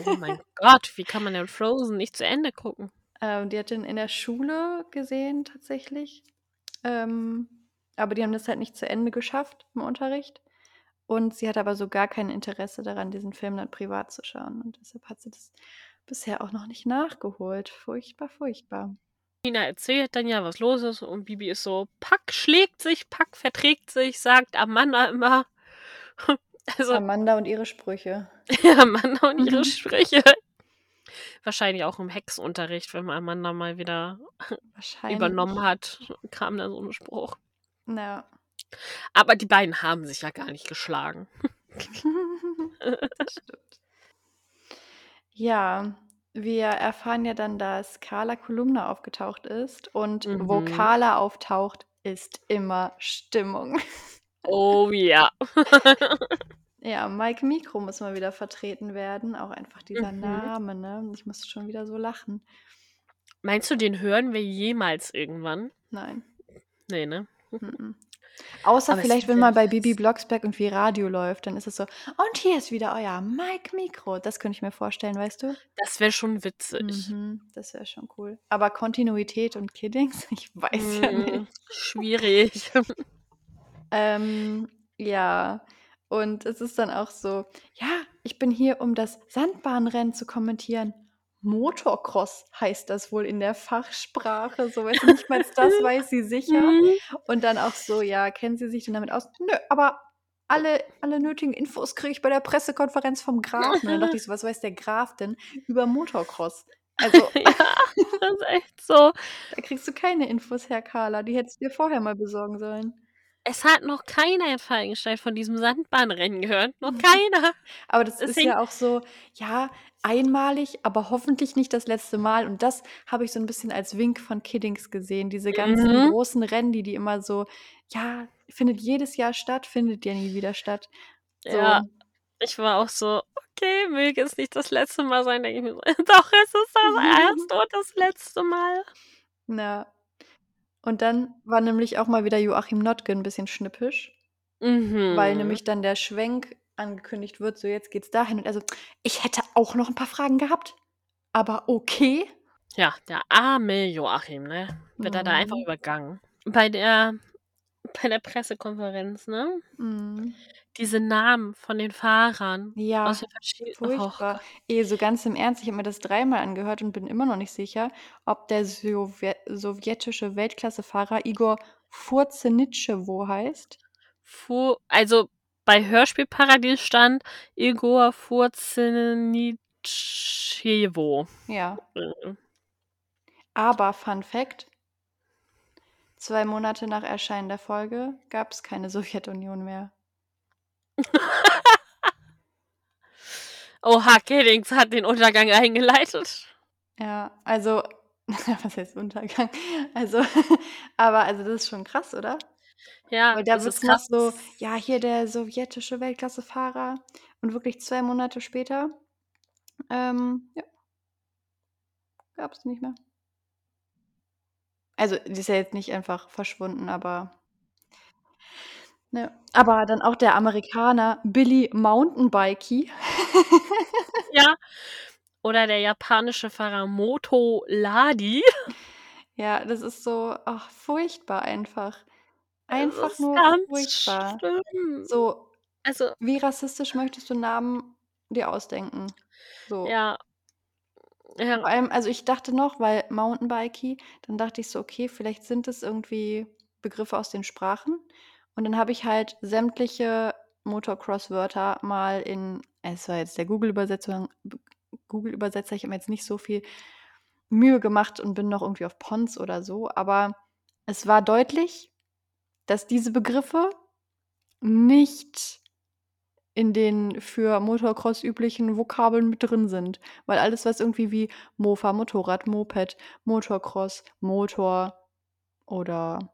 Oh mein Gott, wie kann man denn Frozen nicht zu Ende gucken? Ähm, die hat den in der Schule gesehen, tatsächlich. Ähm, aber die haben das halt nicht zu Ende geschafft im Unterricht. Und sie hat aber so gar kein Interesse daran, diesen Film dann privat zu schauen. Und deshalb hat sie das bisher auch noch nicht nachgeholt. Furchtbar, furchtbar. Tina erzählt dann ja, was los ist und Bibi ist so, Pack schlägt sich, Pack verträgt sich, sagt Amanda immer. (laughs) Also, Amanda und ihre Sprüche. (laughs) Amanda und ihre. (laughs) Sprüche. Wahrscheinlich auch im Hexenunterricht, wenn man Amanda mal wieder (laughs) übernommen hat, kam da so ein Spruch. Ja. Aber die beiden haben sich ja gar nicht geschlagen. das (laughs) stimmt. Ja, wir erfahren ja dann, dass Carla Kolumna aufgetaucht ist. Und wo Mhm. Carla auftaucht, ist immer Stimmung. Oh ja. (laughs) Ja, Mike Mikro muss mal wieder vertreten werden. Auch einfach dieser Mhm. Name, ne? Ich musste schon wieder so lachen. Meinst du, den hören wir jemals irgendwann? Nein. Nee, ne? Mhm. Außer Aber vielleicht, wenn ja mal bei Bibi. Blocksberg irgendwie Radio läuft, dann ist es so: „Und hier ist wieder euer Mike Mikro.“ Das könnte ich mir vorstellen, weißt du? Das wäre schon witzig. Mhm, das wäre schon cool. Aber Kontinuität und Kiddings, (laughs) ich weiß ja Hm, nicht. schwierig. (laughs) Ähm, ja, und es ist dann auch so: „Ja, ich bin hier, um das Sandbahnrennen zu kommentieren.“ Motocross heißt das wohl in der Fachsprache, so, weißt du, nicht mal das (laughs) weiß sie sicher. Mhm. Und dann auch so: „Ja, kennen Sie sich denn damit aus?“ „Nö, aber alle alle nötigen Infos kriege ich bei der Pressekonferenz vom Grafen.“ Und dann dachte ich so: „Was weiß der Graf denn über Motocross?“ Also (laughs) Ja, das ist echt so. da kriegst du keine Infos her, Carla. Die hättest du dir vorher mal besorgen sollen. Es hat noch keiner in Falkenstein von diesem Sandbahnrennen gehört, noch keiner. Aber das ist Deswegen ja auch so, ja, einmalig, aber hoffentlich nicht das letzte Mal. Und das habe ich so 'n bisschen als Wink von Kiddings gesehen. Diese ganzen Mhm. großen Rennen, die die immer so ja, findet jedes Jahr statt, findet ja nie wieder statt. Ja, So. ich war auch so: „Okay, möge es nicht das letzte Mal sein“, denke ich mir so. (laughs) Doch, es ist das (laughs) erste und das letzte Mal. Ja. Und dann war nämlich auch mal wieder Joachim Notke 'n bisschen schnippisch. Weil Mhm. nämlich dann der Schwenk angekündigt wird, so: „Jetzt geht's dahin.“ Und er so: „Ich hätte auch noch 'n paar Fragen gehabt, aber okay.“ Ja, der arme Joachim, ne? Wird er da einfach Mhm. übergangen. Bei der bei der Pressekonferenz, ne? Mhm. Diese Namen von den Fahrern aus Ja, den verschie oh furchtbar. Gott. Ey, so ganz im Ernst, ich habe mir das dreimal angehört und bin immer noch nicht sicher, ob der sowje sowjetische Weltklassefahrer Igor Furzenitschewo heißt. Fu also, bei Hörspielparadies stand Igor Furzenitschewo. Ja. Mhm. Aber Fun Fact 2 Monate nach Erscheinen der Folge gab's keine Sowjetunion mehr. (laughs) Oha, Kiddings hat den Untergang eingeleitet. Ja, also (laughs) was heißt Untergang? Also (laughs) aber also, das ist schon krass, oder? Ja, Weil da das ist krass. so: „Ja, hier der sowjetische Weltklassefahrer.“ Und wirklich 2 Monate später, ähm, ja gab's nicht mehr. Also, die ist ja jetzt nicht einfach verschwunden, aber ne? Aber dann auch der Amerikaner Billy Mountenbikey. Ja. Oder der japanische Fahrer Moto Ladi. Ja, das ist so, ach, furchtbar einfach. Einfach nur ganz furchtbar. schlimm. So, Also wie rassistisch möchtest du Namen dir ausdenken? So. Ja. Ja. Vor allem also, ich dachte noch, weil Mountenbikey, dann dachte ich so: „Okay, vielleicht sind es irgendwie Begriffe aus den Sprachen.“ Und dann habe ich halt sämtliche Motocross-Wörter mal in es war jetzt der Google-Übersetzung Google-Übersetzer, ich habe mir jetzt nicht so viel Mühe gemacht und bin noch irgendwie auf Ponds oder so, aber es war deutlich, dass diese Begriffe nicht in den für Motocross üblichen Vokabeln mit drin sind. Weil alles, was irgendwie wie Mofa, Motorrad, Moped, Motocross, Motor oder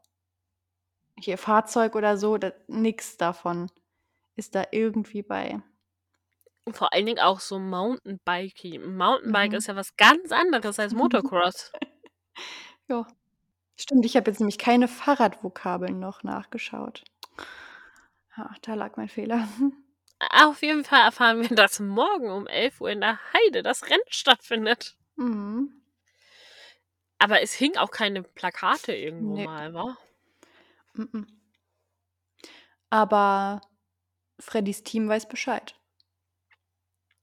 hier Fahrzeug oder so, da nix davon ist da irgendwie bei. Vor allen Dingen auch so Mountainbikey. Mountainbike Mhm. ist ja was ganz anderes als (laughs) Motocross. Ja. Stimmt, ich habe jetzt nämlich keine Fahrradvokabeln noch nachgeschaut. Ja, da lag mein Fehler. (laughs) Auf jeden Fall erfahren wir, dass morgen um 11:00 in der Heide das Rennen stattfindet. Mhm. Aber es hingen auch keine Plakate irgendwo Ne. mal, wa? Mm-mm. Aber Freddys Team weiß Bescheid.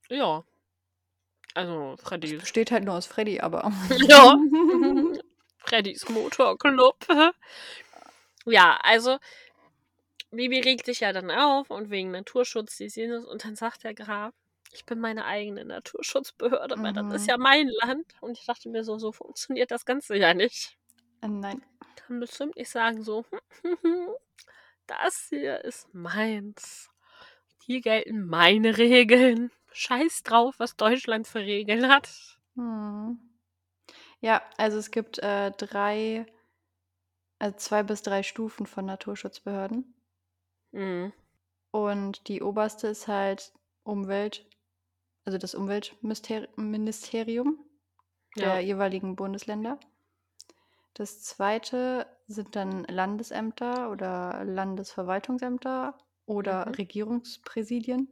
Ja. Also, Es Freddy besteht halt nur aus Freddy, aber (laughs) Ja. (laughs) Freddys Motorclub. Ja, also Bibi regt sich ja dann auf und wegen Naturschutz, dies, jenes und dann sagt der Graf: „Ich bin meine eigene Naturschutzbehörde, weil das ist Mhm. ja mein Land.“ Und ich dachte mir so: „So funktioniert das Ganze ja nicht.“ Äh, nein. Kann bestimmt nicht sagen so: (laughs) „Das hier ist meins. Hier gelten meine Regeln. Scheiß drauf, was Deutschland für Regeln hat.“ Mhm. Ja, also es gibt, äh, 3 also 2 bis 3 Stufen von Naturschutzbehörden. Mhm. Und die oberste ist halt Umwelt also das Umweltmister Ministerium Ja. der jeweiligen Bundesländer. Das 2. sind dann Landesämter oder Landesverwaltungsämter oder Mhm. Regierungspräsidien.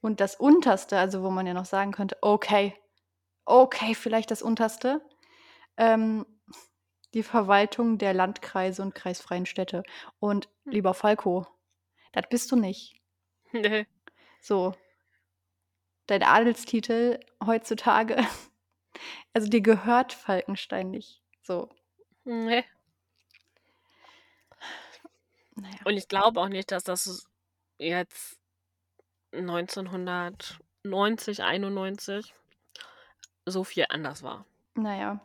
Und das Unterste, also wo man ja noch sagen könnte, okay, okay, vielleicht das Unterste, ähm, die Verwaltung der Landkreise und kreisfreien Städte. Und Hm. lieber Falco, das bist du nicht. Nee. So. Dein Adelstitel heutzutage, (laughs) also dir gehört Falkenstein nicht. So. Nee. Naja. Und ich glaube auch nicht, dass das jetzt 1990, 91 so viel anders war. Naja.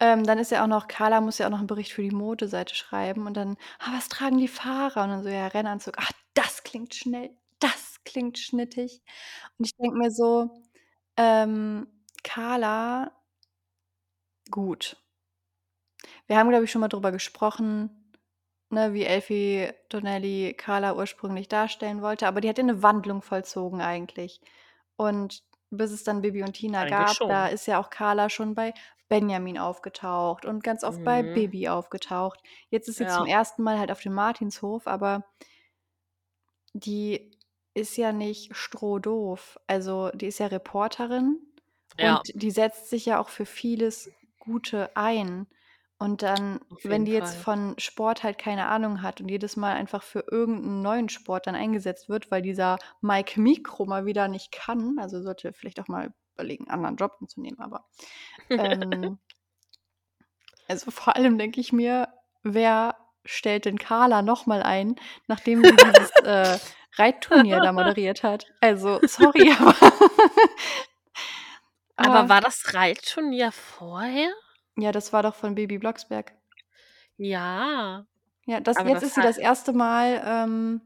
Ähm, dann ist ja auch noch, Carla muss ja auch noch einen Bericht für die Modeseite schreiben und dann, ah, was tragen die Fahrer? Und dann so, ja, Rennanzug. Ach, das klingt schnell, das klingt schnittig. Und ich denke mir so, ähm, Carla, gut. Wir haben, glaube ich, schon mal drüber gesprochen, ne, wie Elfie Donnelly Carla ursprünglich darstellen wollte, aber die hat ja eine Wandlung vollzogen eigentlich. Und bis es dann Bibi und Tina Eigentlich gab, schon. da ist ja auch Carla schon bei Benjamin aufgetaucht und ganz oft bei Mhm. Bibi aufgetaucht. Jetzt ist sie zum Ja. ersten Mal halt auf dem Martinshof, aber die ist ja nicht strohdoof. Also die ist ja Reporterin Ja. und die setzt sich ja auch für vieles Gute ein. Und dann, Auf wenn jeden die jetzt Fall. von Sport halt keine Ahnung hat und jedes Mal einfach für irgendeinen neuen Sport dann eingesetzt wird, weil dieser Mike Mikro mal wieder nicht kann, also sollte vielleicht auch mal überlegen, einen anderen Job anzunehmen, aber ähm, (laughs) also vor allem denke ich mir, wer stellt denn Carla nochmal ein, nachdem sie dieses äh, Reitturnier da (laughs) moderiert hat? Also, sorry, (laughs) aber. Aber Ah, war das Reitturnier vorher? Ja, das war doch von Baby Blocksberg. Ja. Ja, das, Aber jetzt das ist sie hat- das erste Mal ähm,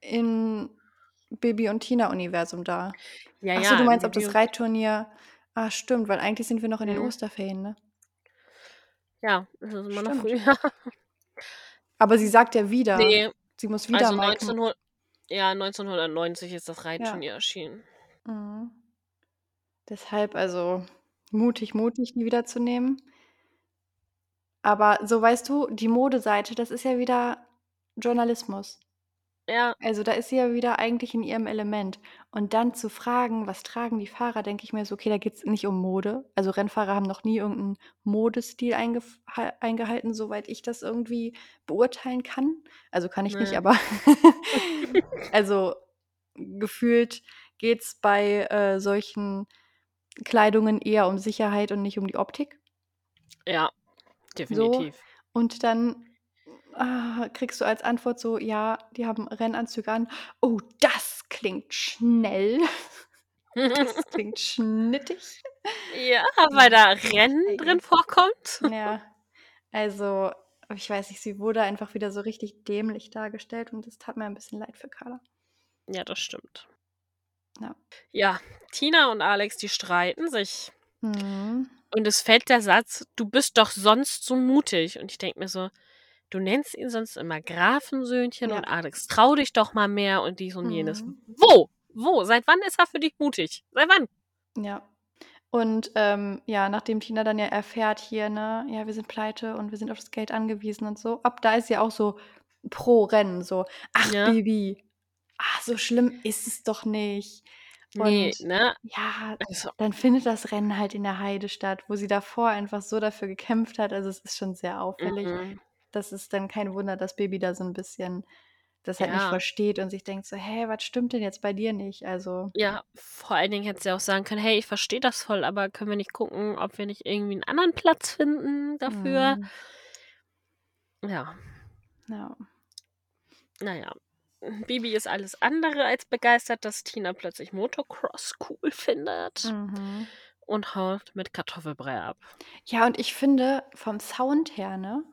in Baby und Tina-Universum da. Ja, Achso, ja. du in meinst, ob Bibi das und- Reitturnier. Ah, stimmt, weil eigentlich sind wir noch in den Mhm. Osterferien, ne? Ja, das ist immer noch Stimmt. früher. (laughs) Aber sie sagt ja wieder. Nee, Sie muss wieder also Mike 1900, ja, 1990 ist das Reitturnier erschienen. Mhm. Deshalb also mutig, mutig, die wiederzunehmen. Aber so weißt du, die Modeseite, das ist ja wieder Journalismus. Ja, Also da ist sie ja wieder eigentlich in ihrem Element. Und dann zu fragen, was tragen die Fahrer, denke ich mir so, okay, da geht es nicht um Mode. Also Rennfahrer haben noch nie irgendeinen Modestil ha- eingehalten, soweit ich das irgendwie beurteilen kann. Also kann ich nicht, Nee. aber (laughs) (laughs) also gefühlt geht es bei äh, solchen Kleidungen eher um Sicherheit und nicht um die Optik. ja, definitiv. Und dann ah, kriegst du als Antwort so, ja, die haben Rennanzüge an. Oh, das klingt schnell. (laughs) Das klingt schnittig. ja, weil da Rennen drin vorkommt. Ja, also ich weiß nicht, sie wurde einfach wieder so richtig dämlich dargestellt und das tat mir ein bisschen leid für Carla. Ja, das stimmt. Ja. Ja, Tina und Alex, die streiten sich. Mhm. Und es fällt der Satz, du bist doch sonst so mutig. Und ich denke mir so, du nennst ihn sonst immer Grafensöhnchen Ja. und Alex, trau dich doch mal mehr und dies und jenes. Mhm. Wo? Wo? Seit wann ist er für dich mutig? Seit wann? Ja. Und ähm, ja, nachdem Tina dann ja erfährt hier, ne, ja, wir sind pleite und wir sind auf das Geld angewiesen und so, ab da ist sie auch so pro Rennen, so, ach Ja. Baby, ach, so schlimm ist es doch nicht. Nee, Und ne? ja, Also, dann findet das Rennen halt in der Heide statt, wo sie davor einfach so dafür gekämpft hat. Also es ist schon sehr auffällig. mhm. Das ist dann kein Wunder, dass Baby da so ein bisschen das halt nicht Ja. versteht und sich denkt so, hä, was stimmt denn jetzt bei dir nicht? Also, ja, vor allen Dingen hätte sie auch sagen können, hey, ich verstehe das voll, aber können wir nicht gucken, ob wir nicht irgendwie einen anderen Platz finden dafür? mm, Ja, ja. naja. Bibi ist alles andere als begeistert, dass Tina plötzlich Motocross cool findet Mhm. und haut mit Kartoffelbrei ab. Ja, und ich finde, vom Sound her, ne,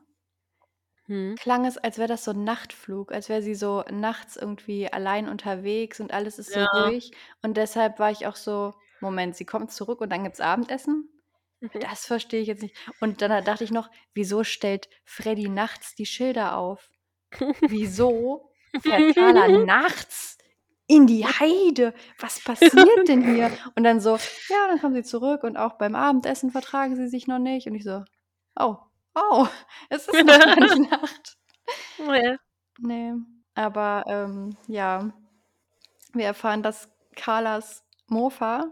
Hm? klang es, als wäre das so ein Nachtflug, als wäre sie so nachts irgendwie allein unterwegs und alles ist so Ja. ruhig. Und deshalb war ich auch so, Moment, sie kommt zurück und dann gibt's Abendessen? Mhm. Das verstehe ich jetzt nicht. Und dann dachte ich noch, wieso stellt Freddy nachts die Schilder auf? (laughs) Wieso fährt Carla nachts in die Heide? Was passiert denn hier? (laughs) Und dann so, ja, dann kommen sie zurück und auch beim Abendessen vertragen sie sich noch nicht. Und ich so, oh, oh, (laughs) es ist noch gar (laughs) nicht Nacht. Ja. Nee, aber ähm, ja, wir erfahren, dass Carlas Mofa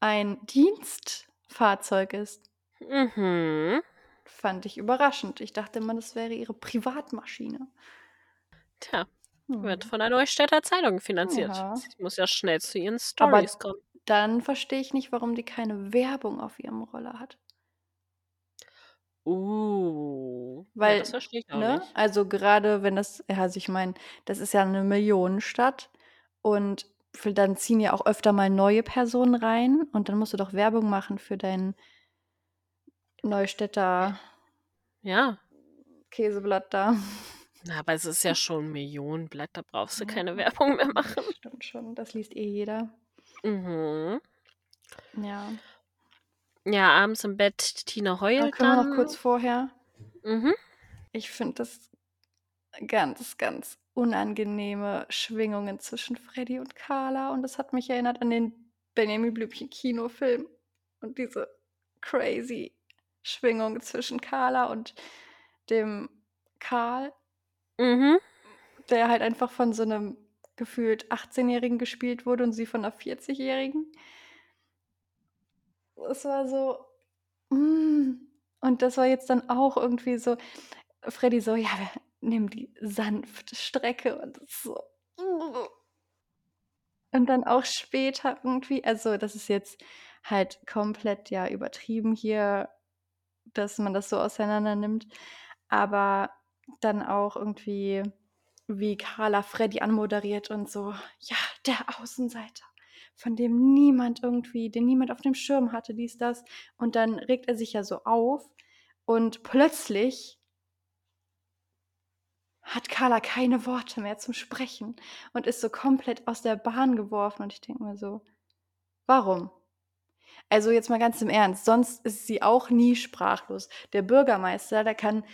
ein Dienstfahrzeug ist. Mhm. Fand ich überraschend. Ich dachte immer, das wäre ihre Privatmaschine. Tja, wird Hm. von der Neustädter Zeitung finanziert. Ja. Sie muss ja schnell zu ihren Stories kommen. dann verstehe ich nicht, warum die keine Werbung auf ihrem Roller hat. Uh. Ja, Weil, das verstehe ich auch ne? nicht. Also gerade wenn das, ja, also ich meine, das ist ja eine Millionenstadt und für, dann ziehen ja auch öfter mal neue Personen rein und dann musst du doch Werbung machen für dein Neustädter Ja. Käseblatt da. Na, aber es ist ja schon Millionenblatt, da brauchst du keine Werbung mehr (laughs) machen. Stimmt schon, das liest eh jeder. Mhm. Ja. Ja, abends im Bett, Tina heult können wir dann. noch kurz vorher. Mhm. Ich finde das ganz, ganz unangenehme Schwingungen zwischen Freddy und Carla und das hat mich erinnert an den Benjamin Blümchen Kinofilm und diese crazy Schwingung zwischen Carla und dem Karl, Mhm. der halt einfach von so einem gefühlt 18-Jährigen gespielt wurde und sie von einer 40-Jährigen. Es war so. Mm. Und das war jetzt dann auch irgendwie so. Freddy so, ja, wir nehmen die sanfte Strecke und so. mm. Und dann auch später irgendwie, also das ist jetzt halt komplett ja übertrieben hier, dass man das so auseinander nimmt. Aber dann auch irgendwie, wie Carla Freddy anmoderiert und so, ja, der Außenseiter, von dem niemand irgendwie, den niemand auf dem Schirm hatte, dies, das. Und dann regt er sich ja so auf und plötzlich hat Carla keine Worte mehr zum Sprechen und ist so komplett aus der Bahn geworfen. Und ich denke mir so, warum? Also jetzt mal ganz im Ernst, sonst ist sie auch nie sprachlos. Der Bürgermeister, der kann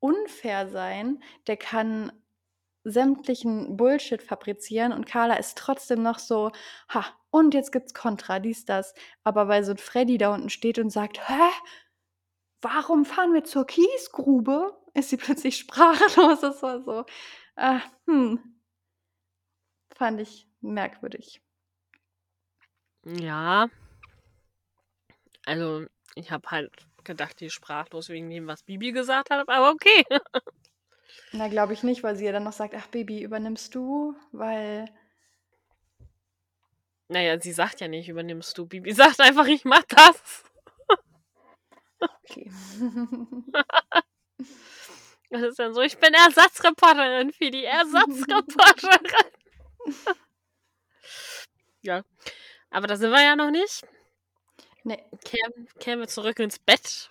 unfair sein, der kann sämtlichen Bullshit fabrizieren und Carla ist trotzdem noch so, ha, und jetzt gibt's Kontra, dies, das. Aber weil so ein Freddy da unten steht und sagt, hä? Warum fahren wir zur Kiesgrube? Ist sie (laughs) plötzlich sprachlos. Das war so, ah, hm. Fand ich merkwürdig. Ja. Also, ich habe halt gedacht, die ist sprachlos wegen dem, was Bibi gesagt hat, aber okay. (laughs) Na, glaube ich nicht, weil sie ja dann noch sagt, ach Baby, übernimmst du? Weil, Naja, sie sagt ja nicht, übernimmst du. Bibi sagt einfach, ich mach das. okay. (laughs) Das ist dann so, ich bin Ersatzreporterin für die Ersatzreporterin. (laughs) ja. Aber da sind wir ja noch nicht. Nee. Kehren, kehren wir zurück ins Bett,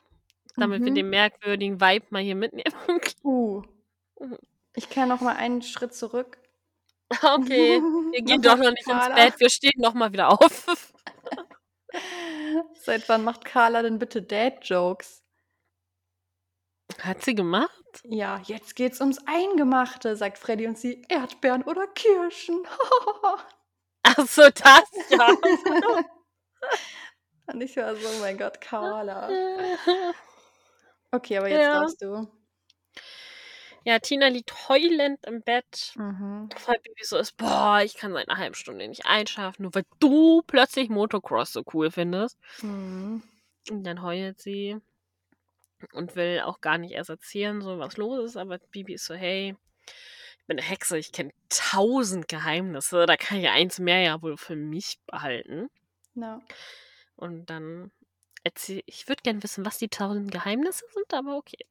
damit wir Mhm. den merkwürdigen Vibe mal hier mitnehmen. (laughs) Uh. Mhm. Ich kann noch mal einen Schritt zurück. (laughs) okay, wir gehen (laughs) doch noch nicht ins Carla? Bett, wir stehen noch mal wieder auf. Seit wann macht Carla denn bitte Dad-Jokes? Hat sie gemacht? Ja, jetzt geht's ums Eingemachte, sagt Freddy und sie, Erdbeeren oder Kirschen. Ach so, das ja. Und ich war so, oh mein Gott, Carla. Okay, aber jetzt Ja. darfst du. Ja, Tina liegt heulend im Bett. Mhm. Weil Bibi so ist, boah, ich kann seit einer halben Stunde nicht einschlafen, nur weil du plötzlich Motocross so cool findest. Mhm. Und dann heult sie und will auch gar nicht erst erzählen, so was los ist, aber Bibi ist so, hey, ich bin eine Hexe, ich kenne tausend Geheimnisse, da kann ich eins mehr ja wohl für mich behalten. Ja. Und dann erzähl, ich würde gern wissen, was die tausend Geheimnisse sind, aber okay.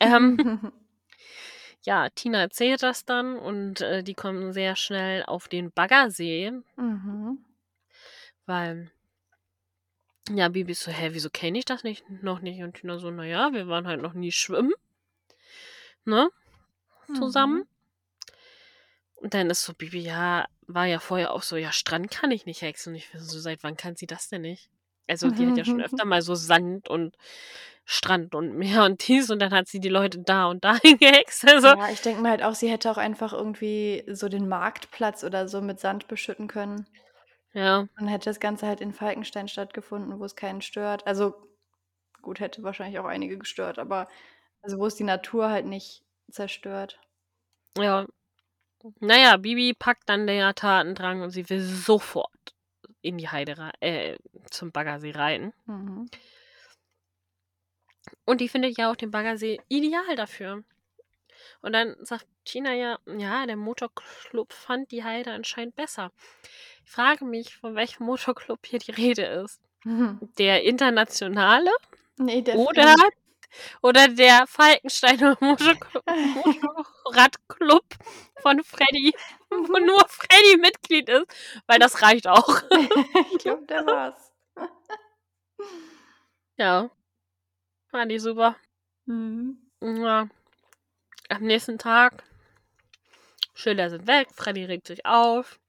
Ähm, (laughs) ja, Tina erzählt das dann und äh, die kommen sehr schnell auf den Baggersee, mhm. weil ja, Bibi ist so, hä, wieso kenne ich das nicht noch nicht? Und Tina so, naja, wir waren halt noch nie schwimmen. Ne? Zusammen. Mhm. Und dann ist so, Bibi, ja, war ja vorher auch so, ja, Strand kann ich nicht hexen. Und ich finde so, seit wann kann sie das denn nicht? Also, die hat ja schon (laughs) öfter mal so Sand und Strand und Meer und dies und dann hat sie die Leute da und dahin (laughs) gehext. Also, Ja, ich denke mir halt auch, sie hätte auch einfach irgendwie so den Marktplatz oder so mit Sand beschütten können. ja. Und hätte das Ganze halt in Falkenstein stattgefunden, wo es keinen stört. Also gut, hätte wahrscheinlich auch einige gestört, aber also wo es die Natur halt nicht zerstört. Ja. Naja, Bibi packt dann den Tatendrang und sie will sofort in die Heide äh, zum Baggersee reiten. Mhm. Und die findet ja auch den Baggersee ideal dafür. Und dann sagt Tina ja, ja, der Motorclub fand die Heide anscheinend besser. Ich frage mich, von welchem Motorclub hier die Rede ist. (laughs) Der internationale Nee, der oder. Oder der Falkensteiner Motorradclub (laughs) von Freddy, wo nur Freddy Mitglied ist, weil das reicht auch. (laughs) ich glaube, der war's. (laughs) Ja. Fand ich super. Mhm. Ja. Am nächsten Tag. Schilder sind weg, Freddy regt sich auf.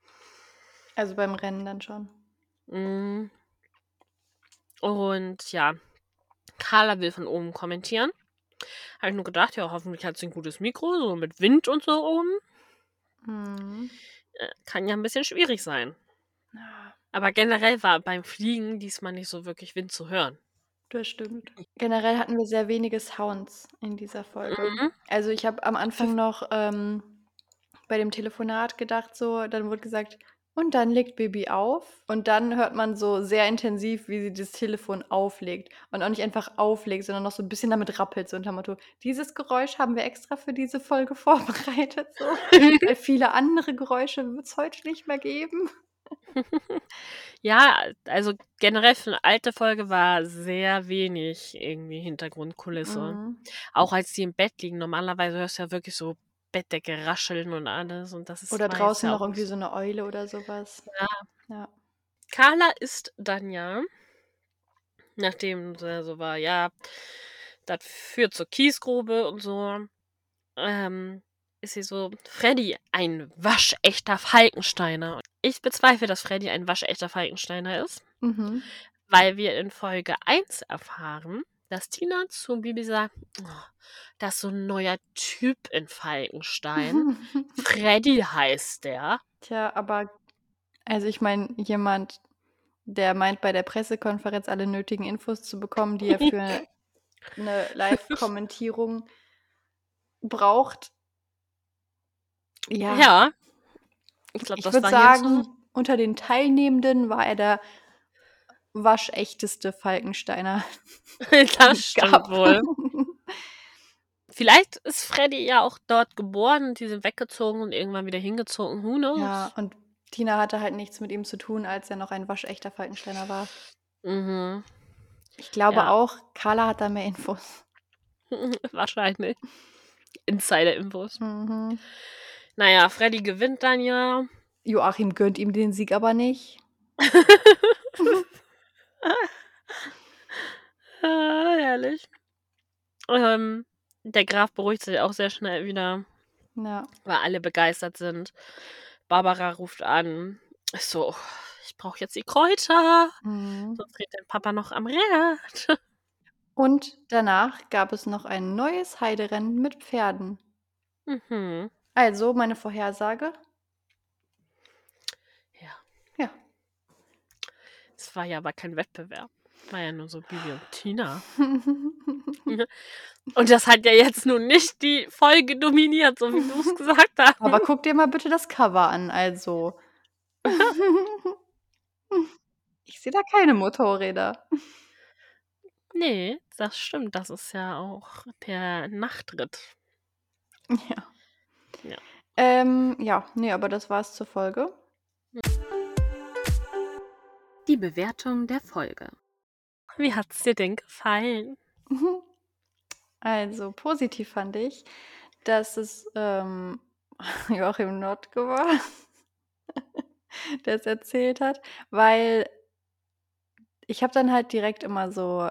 Also beim Rennen dann schon. Mm. Und ja, Carla will von oben kommentieren. Habe ich nur gedacht, ja, hoffentlich hat sie ein gutes Mikro, so mit Wind und so oben. Mhm. Kann ja ein bisschen schwierig sein. Ja, Aber generell war beim Fliegen diesmal nicht so wirklich Wind zu hören. das stimmt. Generell hatten wir sehr wenige Sounds in dieser Folge. Mhm. Also ich habe am Anfang noch ähm, bei dem Telefonat gedacht, so, dann wurde gesagt, und dann legt Baby auf. Und dann hört man so sehr intensiv, wie sie das Telefon auflegt. Und auch nicht einfach auflegt, sondern noch so ein bisschen damit rappelt. So unter dem Motto, dieses Geräusch haben wir extra für diese Folge (laughs) vorbereitet. So. (laughs) Weil viele andere Geräusche wird es heute nicht mehr geben. (laughs) Ja, also generell für eine alte Folge war sehr wenig irgendwie Hintergrundkulisse. Mhm. Auch als die im Bett liegen. Normalerweise hörst du ja wirklich so Bettdecke rascheln und alles. Und das ist Oder draußen noch auch irgendwie so eine Eule oder sowas. Ja. Ja. Carla ist dann ja, nachdem sie so war, ja, das führt zur Kiesgrube und so, ähm, ist sie so, Freddy, ein waschechter Falkensteiner. Ich bezweifle, dass Freddy ein waschechter Falkensteiner ist, Mhm. weil wir in Folge 1 erfahren, dass Tina zu Bibi sagt, oh, das ist so ein neuer Typ in Falkenstein. (laughs) Freddy heißt der. Tja, aber also ich meine, jemand, der meint, bei der Pressekonferenz alle nötigen Infos zu bekommen, die er für (laughs) eine Live-Kommentierung braucht. Ja, Ja. Ich glaube, ich das würde sagen, unter den Teilnehmenden war er der waschechteste Falkensteiner. (laughs) Das stimmt gab. wohl. (laughs) Vielleicht ist Freddy ja auch dort geboren und die sind weggezogen und irgendwann wieder hingezogen. Who knows? ja, und Tina hatte halt nichts mit ihm zu tun, als er noch ein waschechter Falkensteiner war. Mhm. Ich glaube Ja. auch, Carla hat da mehr Infos. (laughs) Wahrscheinlich. Insider-Infos. Mhm. Naja, Freddy gewinnt dann ja. Joachim gönnt ihm den Sieg aber nicht. (laughs) Ah, herrlich. Ähm, der Graf beruhigt sich auch sehr schnell wieder, Ja. weil alle begeistert sind. Barbara ruft an. Ist so, ich brauche jetzt die Kräuter. Mhm. Sonst dreht dein Papa noch am Rad. (laughs) Und danach gab es noch ein neues Heiderennen mit Pferden. Mhm. Also meine Vorhersage. Ja. Ja. War ja aber kein Wettbewerb. War ja nur so Bibi und Tina. (laughs) Und das hat ja jetzt nun nicht die Folge dominiert, so wie du es gesagt (laughs) hast. Aber guck dir mal bitte das Cover an. Also. (laughs) ich sehe da keine Motorräder. Nee, das stimmt. Das ist ja auch der Nachtritt. Ja. Ja. Ähm, ja, nee, aber das war's zur Folge. Die Bewertung der Folge. Wie hat's dir denn gefallen? (laughs) Also positiv fand ich, dass es ähm, (laughs) Joachim Notke war, (laughs) der es erzählt hat, weil ich habe dann halt direkt immer so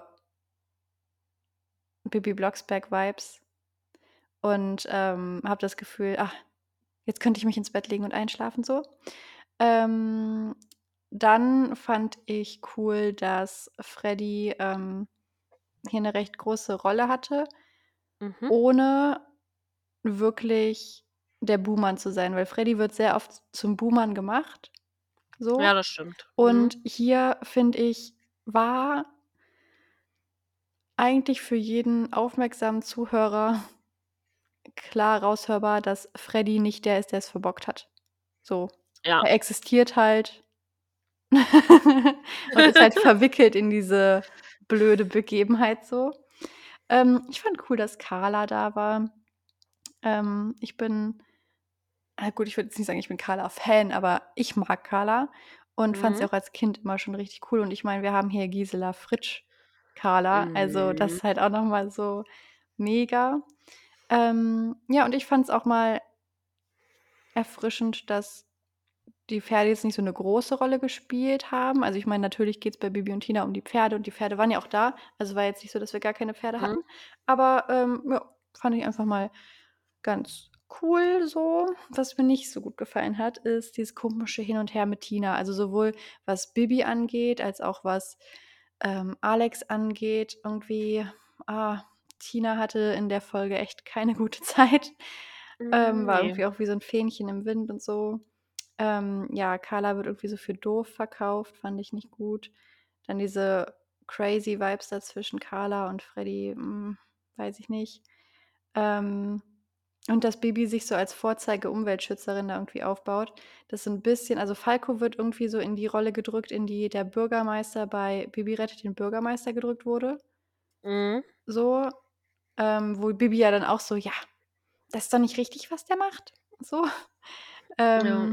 Bibi Blocksberg-Vibes und ähm, habe das Gefühl, ach, jetzt könnte ich mich ins Bett legen und einschlafen so. Ähm, dann fand ich cool, dass Freddy ähm, hier eine recht große Rolle hatte, Mhm. ohne wirklich der Buhmann zu sein, weil Freddy wird sehr oft zum Buhmann gemacht. So. Ja, das stimmt. Und hier finde ich, war eigentlich für jeden aufmerksamen Zuhörer klar raushörbar, dass Freddy nicht der ist, der es verbockt hat. So. Ja. Er existiert halt (laughs) und ist halt (laughs) verwickelt in diese blöde Begebenheit so. Ähm, ich fand cool, dass Carla da war. Ähm, ich bin, ah, gut, ich würde jetzt nicht sagen, ich bin Carla-Fan, aber ich mag Carla und fand sie Mhm. auch als Kind immer schon richtig cool. Und ich meine, wir haben hier Gisela Fritsch, Carla. Also das Mhm. ist halt auch noch mal so mega. Ähm, ja, und ich fand es auch mal erfrischend, dass die Pferde jetzt nicht so eine große Rolle gespielt haben. Also, ich meine, natürlich geht es bei Bibi und Tina um die Pferde und die Pferde waren ja auch da. Also, war jetzt nicht so, dass wir gar keine Pferde Mhm. hatten. Aber, ähm, ja, fand ich einfach mal ganz cool so. Was mir nicht so gut gefallen hat, ist dieses komische Hin und Her mit Tina. Also, sowohl was Bibi angeht, als auch was, ähm, Alex angeht. Irgendwie, ah, Tina hatte in der Folge echt keine gute (laughs) Zeit. Ähm, war irgendwie auch wie so 'n Fähnchen im Wind und so. Ähm, ja, Carla wird irgendwie so für doof verkauft, fand ich nicht gut. Dann diese crazy Vibes da zwischen Carla und Freddy, hm, weiß ich nicht. Ähm, und dass Bibi sich so als Vorzeige-Umweltschützerin da irgendwie aufbaut. Das so 'n bisschen also, Falco wird irgendwie so in die Rolle gedrückt, in die der Bürgermeister bei Bibi rettet den Bürgermeister gedrückt wurde. Mhm. So, ähm, wo Bibi ja dann auch so: „Ja, das ist doch nicht richtig, was der macht“, so. Ja.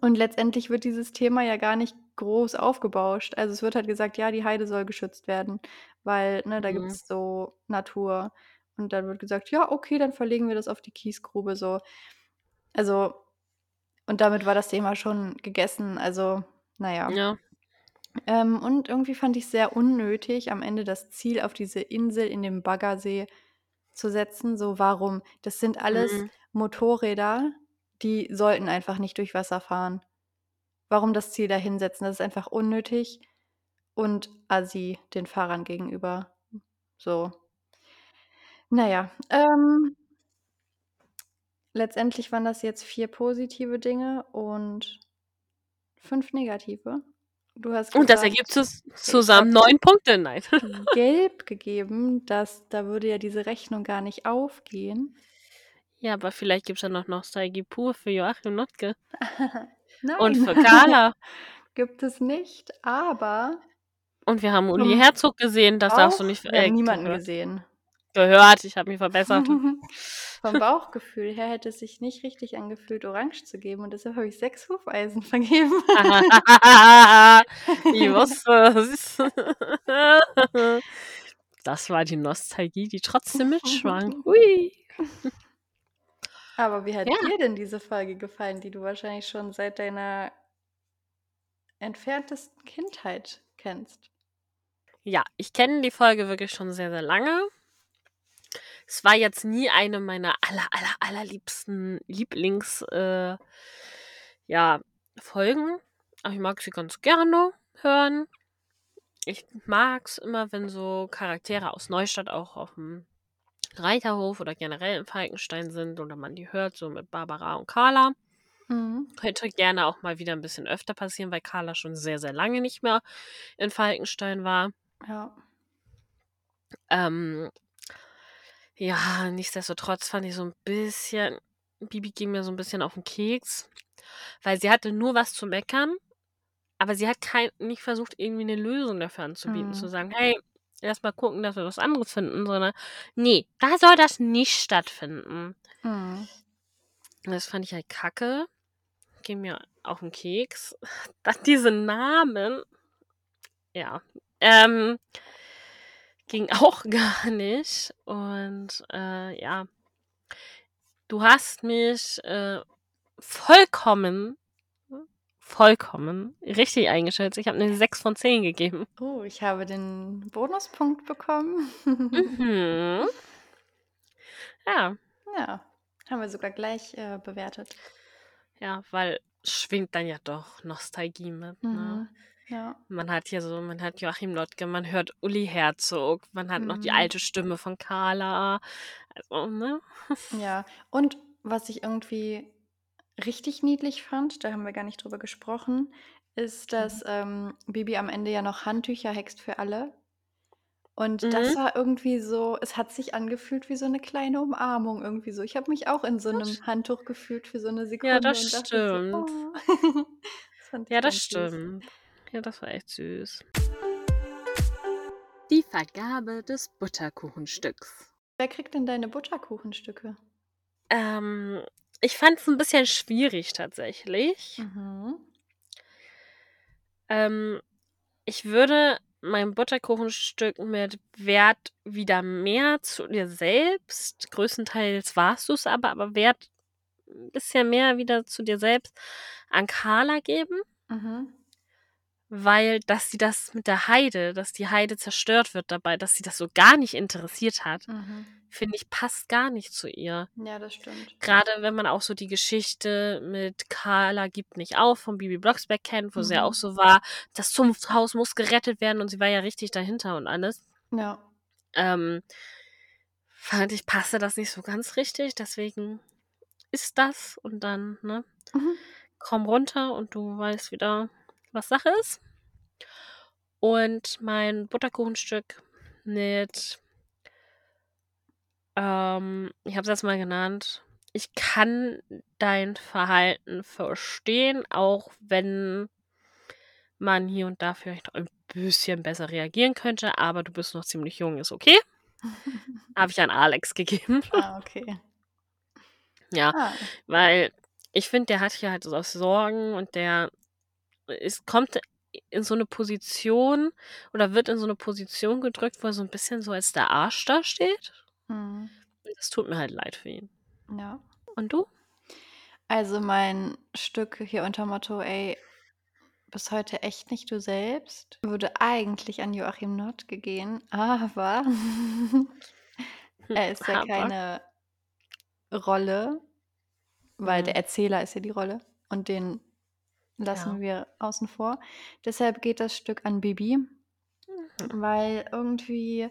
Und letztendlich wird dieses Thema ja gar nicht groß aufgebauscht. Also, es wird halt gesagt: „Ja, die Heide soll geschützt werden, weil, ne, da Mhm. gibt's so Natur.“ Und dann wird gesagt: „Ja, okay, dann verlegen wir das auf die Kiesgrube“, so. Also und damit war das Thema schon gegessen. Also, na ja. Ähm, und irgendwie fand ich's sehr unnötig, am Ende das Ziel auf diese Insel in dem Baggersee zu setzen. So, warum? Das sind alles Mhm. Motorräder, die sollten einfach nicht durch Wasser fahren. Warum das Ziel da hinsetzen? Das ist einfach unnötig und assi den Fahrern gegenüber. So. Na ja, ähm letztendlich waren das jetzt 4 positive Dinge und 5 negative. Du hast Und das gesagt ergibt zusammen 9 Punkte, nein. gelb gegeben, dass da würde ja diese Rechnung gar nicht aufgehen. Ja, aber vielleicht gibt's ja noch Nostalgie pur für Joachim Notke. (laughs) Und Nein, für (laughs) Carla. gibt es nicht, aber Und wir haben Uli Herzog gesehen, das darfst du nicht wir haben niemanden gehört. gesehen. Gehört, ich habe mich verbessert. (laughs) Vom Bauchgefühl her hätte es sich nicht richtig angefühlt, orange zu geben und deshalb habe ich 6 Hufeisen vergeben. Ich wusste es. Das war die Nostalgie, die trotzdem mitschwang. Hui. Aber wie hat Ja. dir denn diese Folge gefallen, die du wahrscheinlich schon seit deiner entferntesten Kindheit kennst? Ja, ich kenne die Folge wirklich schon sehr, sehr lange. Es war jetzt nie eine meiner aller, aller, allerliebsten Lieblings äh, ja, Folgen, aber ich mag sie ganz gerne hören. Ich mag's immer, wenn so Charaktere aus Neustadt auch auf'm Reiterhof oder generell in Falkenstein sind oder man die hört, so mit Barbara und Carla. Mhm. Könnte gerne auch mal wieder 'n bisschen öfter passieren, weil Carla schon sehr, sehr lange nicht mehr in Falkenstein war. Ja. Ähm, ja, nichtsdestotrotz fand ich so 'n bisschen Bibi ging mir so 'n bisschen auf 'n Keks, weil sie hatte nur was zu meckern, aber sie hat kein nicht versucht, irgendwie 'ne Lösung dafür anzubieten, zu Mhm. sagen: „Hey, erst mal gucken, dass wir was anderes finden“, sondern ne, da soll das nicht stattfinden. Mhm. Das fand ich halt kacke. Ging mir auf 'n Keks. (laughs) Dann diese Namen. Ja, ähm ging (laughs) auch gar nicht und, äh, ja. Du hast mich, äh, vollkommen, vollkommen richtig eingeschätzt. Ich habe 'ne 6 von 10 gegeben. Oh, ich habe den Bonuspunkt bekommen. Mhm. (laughs) Ja. Ja, haben wir sogar gleich, äh, bewertet. Ja, weil schwingt dann ja doch Nostalgie mit, ne? Mhm. Ja. Man hat hier so man hat Joachim Notke, man hört Uli Herzog, man hat noch die Mhm. alte Stimme von Carla. Also, ne? Ja, und was ich irgendwie richtig niedlich fand, da haben wir gar nicht drüber gesprochen, ist, Mhm. dass, ähm, Bibi am Ende ja noch Handtücher hext für alle. Und das Mhm. war irgendwie so es hat sich angefühlt wie so 'ne kleine Umarmung irgendwie so. Ich habe mich auch in so 'nem Das Handtuch gefühlt für so 'ne Ja, das Sekunde und dachte so: stimmt. „Oh.“ (laughs) Das Ja, das süß. stimmt. Ja, das war echt süß. Die Vergabe des Butterkuchenstücks. Wer kriegt denn deine Butterkuchenstücke? Ähm, ich fand's 'n bisschen schwierig tatsächlich. Mhm. Ähm, ich würde mein Butterkuchenstück mit Wert wieder mehr zu dir selbst größtenteils warst du's aber, aber Wert 'n bisschen mehr wieder zu dir selbst an Carla geben. Mhm. Weil dass sie das mit der Heide dass die Heide zerstört wird dabei, dass sie das so gar nicht interessiert hat, Mhm. Finde ich, passt gar nicht zu ihr. Ja, das stimmt. Grade wenn man auch so die Geschichte mit Carla gibt nicht auf von Bibi Blocksberg kennt, wo sie ja auch Mhm. so war: „Das Zunfthaus muss gerettet werden“, und sie war ja richtig dahinter und alles. Ja. Ähm, fand ich, passte das nicht so ganz richtig, deswegen ist das und dann, ne, Mhm. komm runter und du weißt wieder, was Sache ist. Und mein Butterkuchenstück mit ähm, ich habe es jetzt mal genannt: „Ich kann dein Verhalten verstehen, auch wenn man hier und da vielleicht ein bisschen besser reagieren könnte, aber du bist noch ziemlich jung, ist okay.“ (laughs) Habe ich an Alex gegeben. Ah, okay. Ja, Ah. weil ich finde, der hat hier halt so Sorgen und der ist kommt in so 'ne Position oder wird in so 'ne Position gedrückt, wo er so 'n bisschen so als der Arsch dasteht. Mhm. Und das tut mir halt leid für ihn. Ja. Und du? Also, mein Stück hier unter Motto: „Ey, bis heute echt nicht du selbst“, würde eigentlich an Joachim Notke gehen, aber (laughs) er ist ja Aber keine Rolle, weil der Mhm. Erzähler ist ja die Rolle und den lassen Ja. wir außen vor. Deshalb geht das Stück an Bibi, Mhm. weil irgendwie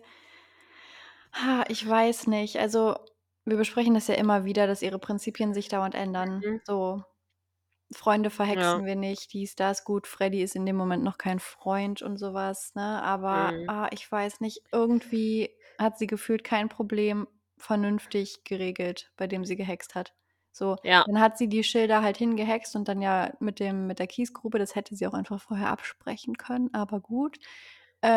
ha, ich weiß nicht. Also, wir besprechen das ja immer wieder, dass ihre Prinzipien sich dauernd ändern. Mhm. So, Freunde Ja. verhexen wir nicht, dies, das. Gut, Freddie ist in dem Moment noch kein Freund und so was, ne? Aber, Mhm. ah, ich weiß nicht, irgendwie hat sie gefühlt kein Problem vernünftig geregelt, bei dem sie gehext hat. So, Ja. dann hat sie die Schilder halt hingehext und dann ja mit dem mit der Kiesgrube, das hätte sie auch einfach vorher absprechen können, aber gut.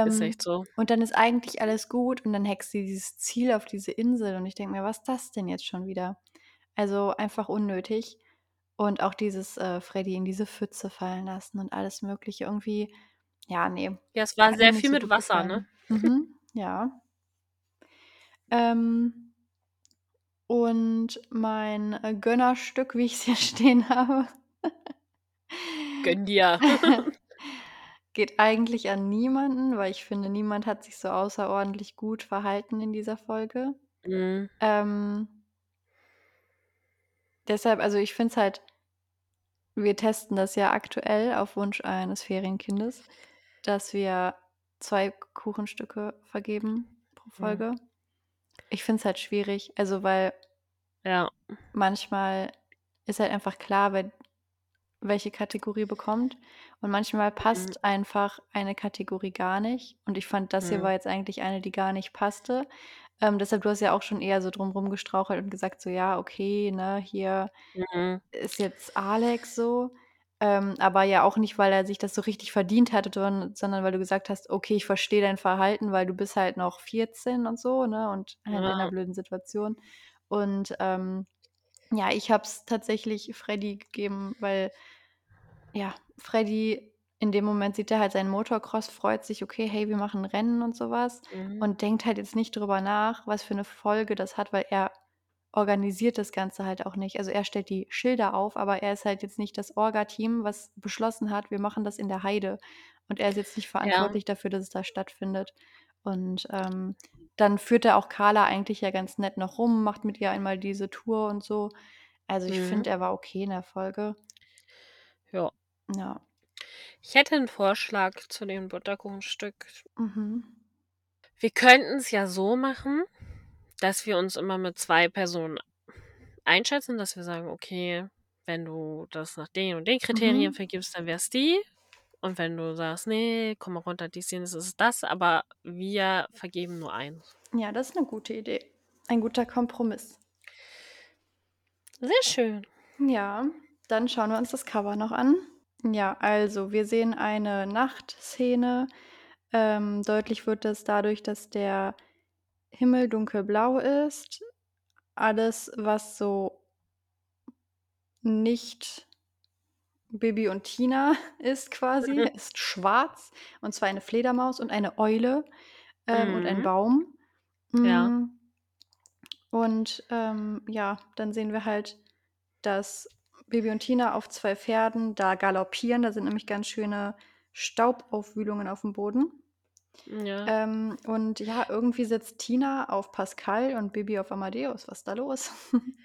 Ist Ähm, echt so. und dann ist eigentlich alles gut und dann hext sie dieses Ziel auf diese Insel und ich denke mir: „Was ist das denn jetzt schon wieder?“ Also, einfach unnötig. Und auch dieses, äh, Freddie in diese Pfütze fallen lassen und alles Mögliche irgendwie ja, ne, Ja, es war hat mir sehr nicht viel so mit gut Wasser, ne? gefallen. Mhm, ja. Ähm und mein, äh, Gönnerstück, wie ich's hier (laughs) stehen habe Gönn dir. (laughs) (laughs) geht eigentlich an niemanden, weil ich finde, niemand hat sich so außerordentlich gut verhalten in dieser Folge. Mhm. Ähm deshalb also, ich finde es halt wir testen das ja aktuell auf Wunsch eines Ferienkindes, dass wir 2 K Kuchenstücke vergeben pro Mhm. Folge. Ich finde es halt schwierig, also, weil Ja. manchmal ist halt einfach klar, wer welche Kategorie bekommt und manchmal Mhm. passt einfach eine Kategorie gar nicht und ich fand, das hier Mhm. war jetzt eigentlich eine, die gar nicht passte. Ähm, deshalb du hast ja auch schon eher so drum rum gestrauchelt und gesagt so: „Ja, okay, ne, hier Mhm. ist jetzt Alex so.“ Ähm, aber ja auch nicht, weil er sich das so richtig verdient hatte, sondern weil du gesagt hast: „Okay, ich verstehe dein Verhalten, weil du bist halt noch 14 und so, ne, und halt in 'ner Ja. blöden Situation.“ Und, ähm, ja, ich habe es tatsächlich Freddie gegeben, weil ja, Freddie in dem Moment sieht er halt seinen Motocross, freut sich: „Okay, hey, wir machen Rennen“ und so was Mhm. und denkt halt jetzt nicht drüber nach, was für 'ne Folge das hat, weil er organisiert das Ganze halt auch nicht. Also, er stellt die Schilder auf, aber er ist halt jetzt nicht das Orga-Team, was beschlossen hat: „Wir machen das in der Heide.“ Und er ist jetzt nicht Ja. verantwortlich dafür, dass es da stattfindet. Und, ähm, dann führt er auch Carla eigentlich ja ganz nett noch rum, macht mit ihr einmal diese Tour und so. Also, ich Mhm. finde, er war okay in der Folge. Ja. Ich hätte 'n Vorschlag zu dem Butterkuchenstück. Mhm. Wir könnten's ja so machen, dass wir uns immer mit 2 Personen einschätzen, dass wir sagen: „Okay, wenn du das nach den und den Kriterien Mhm. vergibst, dann wär's die.“ Und wenn du sagst: „Ne, komm mal runter, die Szene, ist das“, aber wir vergeben nur eins. Ja, das ist 'ne gute Idee. Ein guter Kompromiss. Sehr schön. Ja, dann schauen wir uns das Cover noch an. Ja, also wir sehen eine Nachtszene. Ähm, deutlich wird das dadurch, dass der Himmel dunkelblau ist. Alles, was so nicht Bibi und Tina (laughs) ist quasi, Mhm. ist schwarz. Und zwar eine Fledermaus und eine Eule, ähm, und ein Mhm. Baum. Ja. Hm. Und, ähm, ja, dann sehen wir halt, dass Bibi und Tina auf 2 Pferden da galoppieren. Da sind nämlich ganz schöne Staubaufwühlungen aufm Boden. Ja. Ähm, und ja, irgendwie sitzt Tina auf Pascal und Bibi auf Amadeus. Was ist da los? (laughs)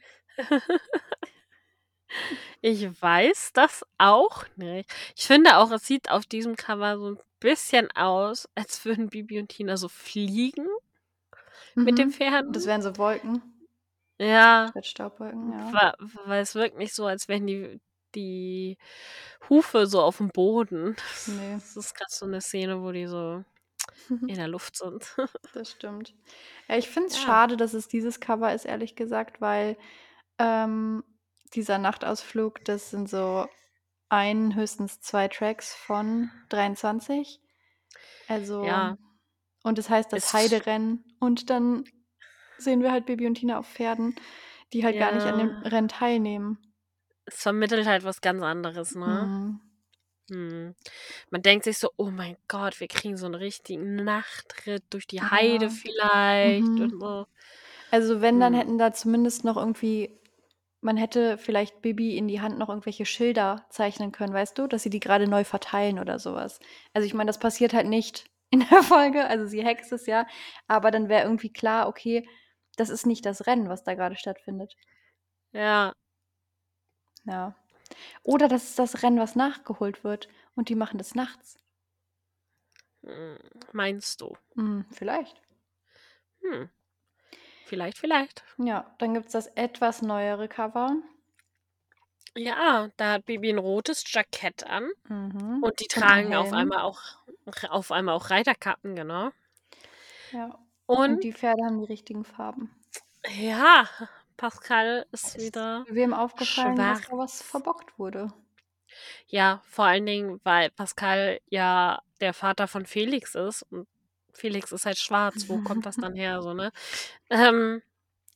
Ich weiß das auch nicht. Ich finde auch, es sieht auf diesem Cover so 'n bisschen aus, als würden Bibi und Tina so fliegen mit den Mhm. Pferden. Das wären so Wolken. Ja. Statt Staubwolken, ja. Weil es wirkt nicht so, als wären die die Hufe so aufm Boden. Ne. Das ist grad so 'ne Szene, wo die so (laughs) in der Luft sind. (laughs) Das stimmt. Ja, ich finde es Ja. schade, dass es dieses Cover ist, ehrlich gesagt, weil, ähm, dieser Nachtausflug, das sind so 1, höchstens 2 Tracks von 23. Also Ja. und das heißt das Heiderennen und dann sehen wir halt Bibi und Tina auf Pferden, die halt gar nicht an dem Ja. Rennen teilnehmen. Es vermittelt halt was ganz anderes, ne? Mhm. Mhm. Man denkt sich so: „Oh mein Gott, wir kriegen so 'n richtigen Nachtritt durch die Heide Ja. vielleicht Mhm. und so.“ Also, wenn, dann Mhm. hätten da zumindest noch irgendwie man hätte vielleicht Bibi in die Hand noch irgendwelche Schilder zeichnen können, weißt du, dass sie die grade neu verteilen oder so was. Also, ich meine, das passiert halt nicht in der (laughs) Folge, also sie hext es ja, aber dann wäre irgendwie klar, okay, das ist nicht das Rennen, was da grade stattfindet. Ja. Ja. Oder das ist das Rennen, was nachgeholt wird und die machen das nachts. Hm, meinst du? Hm, vielleicht. Hm. Vielleicht, vielleicht. Ja, dann gibt's das etwas neuere Cover. Ja, da hat Bibi 'n rotes Jackett an Mhm. und die Und tragen auf einmal auch auf einmal auch Reiterkappen, genau. Ja. Und Und die Pferde haben die richtigen Farben. Ja, Pascal ist Ist wieder wem aufgefallen, dass schwarz. da was verbockt wurde? Ja, vor allen Dingen, weil Pascal ja der Vater von Felix ist und Felix ist halt schwarz. Wo kommt das dann her so, ne? Ähm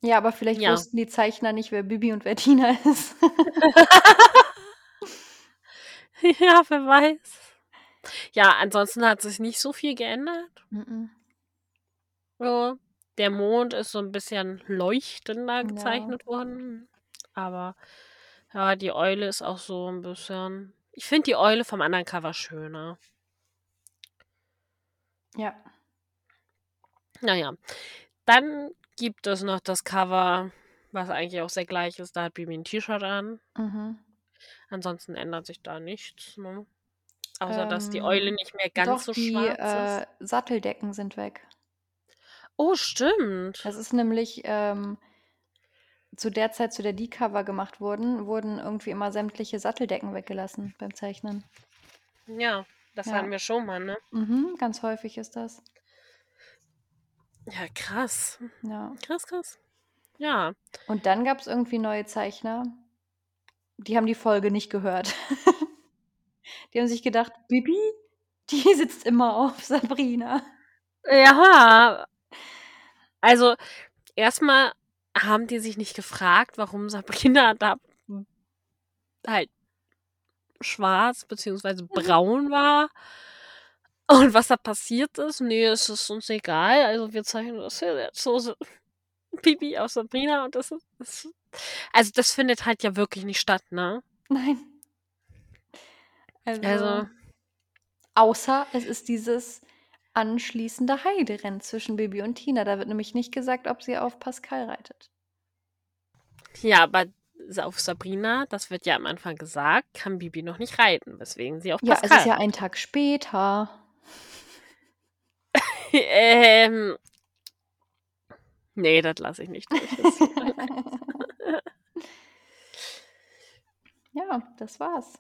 Ja, aber vielleicht Ja. wussten die Zeichner nicht, wer Bibi und wer Tina (laughs) ist. (laughs) Ja, wer weiß. Ja, ansonsten hat sich nicht so viel geändert. Mhm. So, der Mond ist so 'n bisschen leuchtender Ja. gezeichnet worden, aber ja, die Eule ist auch so 'n bisschen ich finde die Eule vom anderen Cover schöner. Ja. Na ja. Dann gibt es noch das Cover, was eigentlich auch sehr gleich ist. Da hat Bibi 'n T-Shirt an. Mhm. Ansonsten ändert sich da nichts, ne? Außer, dass die Eule Ähm, nicht mehr doch, ganz so die, schwarz ist. äh, Satteldecken sind weg. Oh, stimmt. Das ist nämlich, ähm zu der Zeit, zu der die Cover gemacht wurden, wurden irgendwie immer sämtliche Satteldecken weggelassen beim Zeichnen. Ja, das Ja. hatten wir schon mal, ne? Mhm, ganz häufig ist das. Ja, krass. Ja. Krass, krass. Ja. Und dann gab's irgendwie neue Zeichner, die haben die Folge nicht gehört. (laughs) Die haben sich gedacht: „Bibi, die (laughs) sitzt immer auf Sabrina.“ Ja. Also, erst mal haben die sich nicht gefragt, warum Sabrina da halt schwarz beziehungsweise braun war und was da passiert ist. Ne, es ist uns egal. Also, wir zeichnen das hier jetzt so so (laughs) Bibi auf Sabrina und das ist das also, das findet halt ja wirklich nicht statt, ne? Nein. Also Also außer es ist dieses anschließende Heiderennen zwischen Bibi und Tina. Da wird nämlich nicht gesagt, ob sie auf Pascal reitet. Ja, aber auf Sabrina, das wird ja am Anfang gesagt, kann Bibi noch nicht reiten, weswegen sie auf Ja, es Pascal ist ja ein Tag später. Ähm Ne, das lasse ich nicht durch. (laughs) Ja, das war's.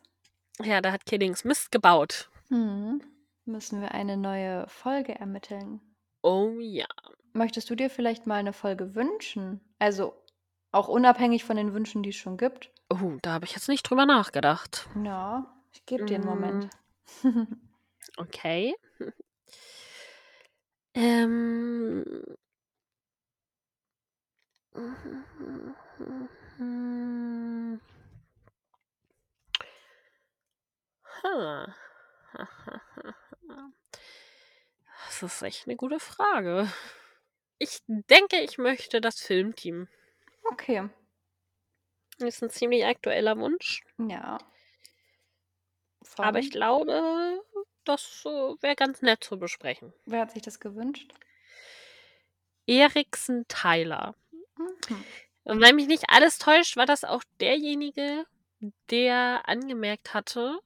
Ja, da hat Kiddings Mist gebaut. Hm. Müssen wir eine neue Folge ermitteln? Oh ja. Möchtest du dir vielleicht mal eine Folge wünschen? Also auch unabhängig von den Wünschen, die es schon gibt? Oh, da habe ich jetzt nicht drüber nachgedacht. Ja, ich gebe dir einen Moment. Okay. (laughs) Ähm. (laughs) Ha. (laughs) Das ist echt eine gute Frage. Ich denke, ich möchte das Filmteam. Okay. Das ist ein ziemlich aktueller Wunsch. Ja. Aber ich glaube, das äh, wäre ganz nett zu besprechen. Wer hat sich das gewünscht? Eriksen Tyler. Mhm. Und wenn mich nicht alles täuscht, war das auch derjenige, der angemerkt hatte,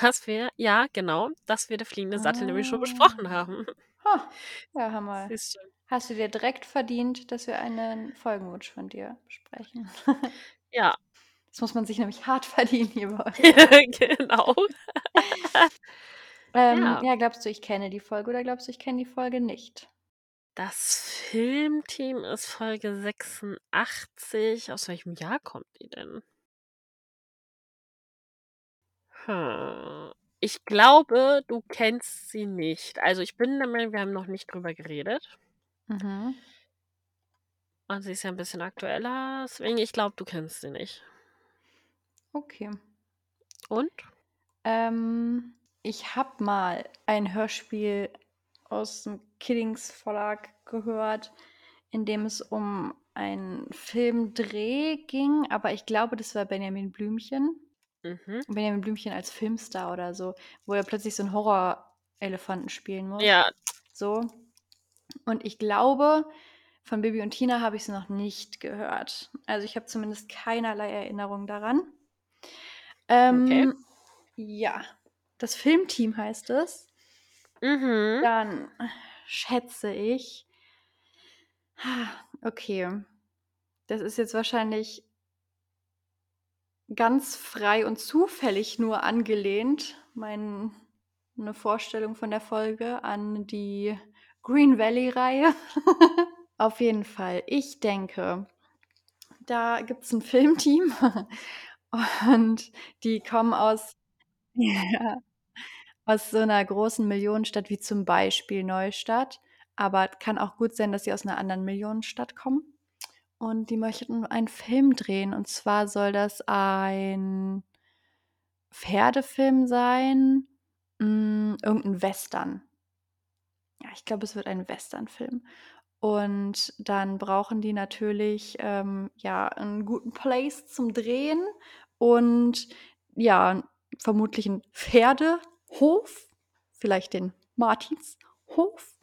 dass wir, ja, genau, dass wir der fliegende Sattel nämlich schon besprochen Ah. haben. Ha, ja, Hammer. Hast du dir direkt verdient, dass wir einen Folgenwunsch von dir besprechen? Ja, Das muss man sich nämlich hart verdienen hier bei (laughs) euch. genau. (laughs) Ähm, Ja. ja, glaubst du, ich kenne die Folge oder glaubst du, ich kenne die Folge nicht? Das Filmteam ist Folge 86. Aus welchem Jahr kommt die denn? Hm. Ich glaube, du kennst sie nicht. Also ich bin der Meinung, wir haben noch nicht drüber geredet. Mhm. Und sie ist ja ein bisschen aktueller. Deswegen, ich glaube, du kennst sie nicht. Okay. Und? Ähm, ich habe mal ein Hörspiel aus dem Kiddings Verlag gehört, in dem es um einen Filmdreh ging, aber ich glaube, das war Benjamin Blümchen. Mhm. Benjamin Blümchen als Filmstar oder so, wo er plötzlich so einen Horror-Elefanten spielen muss. Ja, So. Und ich glaube, von Bibi und Tina habe ich es noch nicht gehört. Also ich habe zumindest keinerlei Erinnerung daran. Ähm, Ja, das Filmteam heißt es. mhm. Dann schätze ich. Okay. Das ist jetzt wahrscheinlich ganz frei und zufällig nur angelehnt, meine Vorstellung von der Folge an die Green Valley-Reihe. (laughs) Auf jeden Fall. Ich denke, da gibt es ein Filmteam (laughs) und die kommen aus, ja, (laughs) aus so einer großen Millionenstadt wie zum Beispiel Neustadt. Aber kann auch gut sein, dass sie aus einer anderen Millionenstadt kommen. Und die möchten einen Film drehen. Und zwar soll das ein Pferdefilm sein. Mm, irgendein Western. Ja, ich glaube, es wird ein Westernfilm. Und dann brauchen die natürlich ähm, ja einen guten Place zum Drehen und ja, vermutlich einen Pferdehof, vielleicht den Martinshof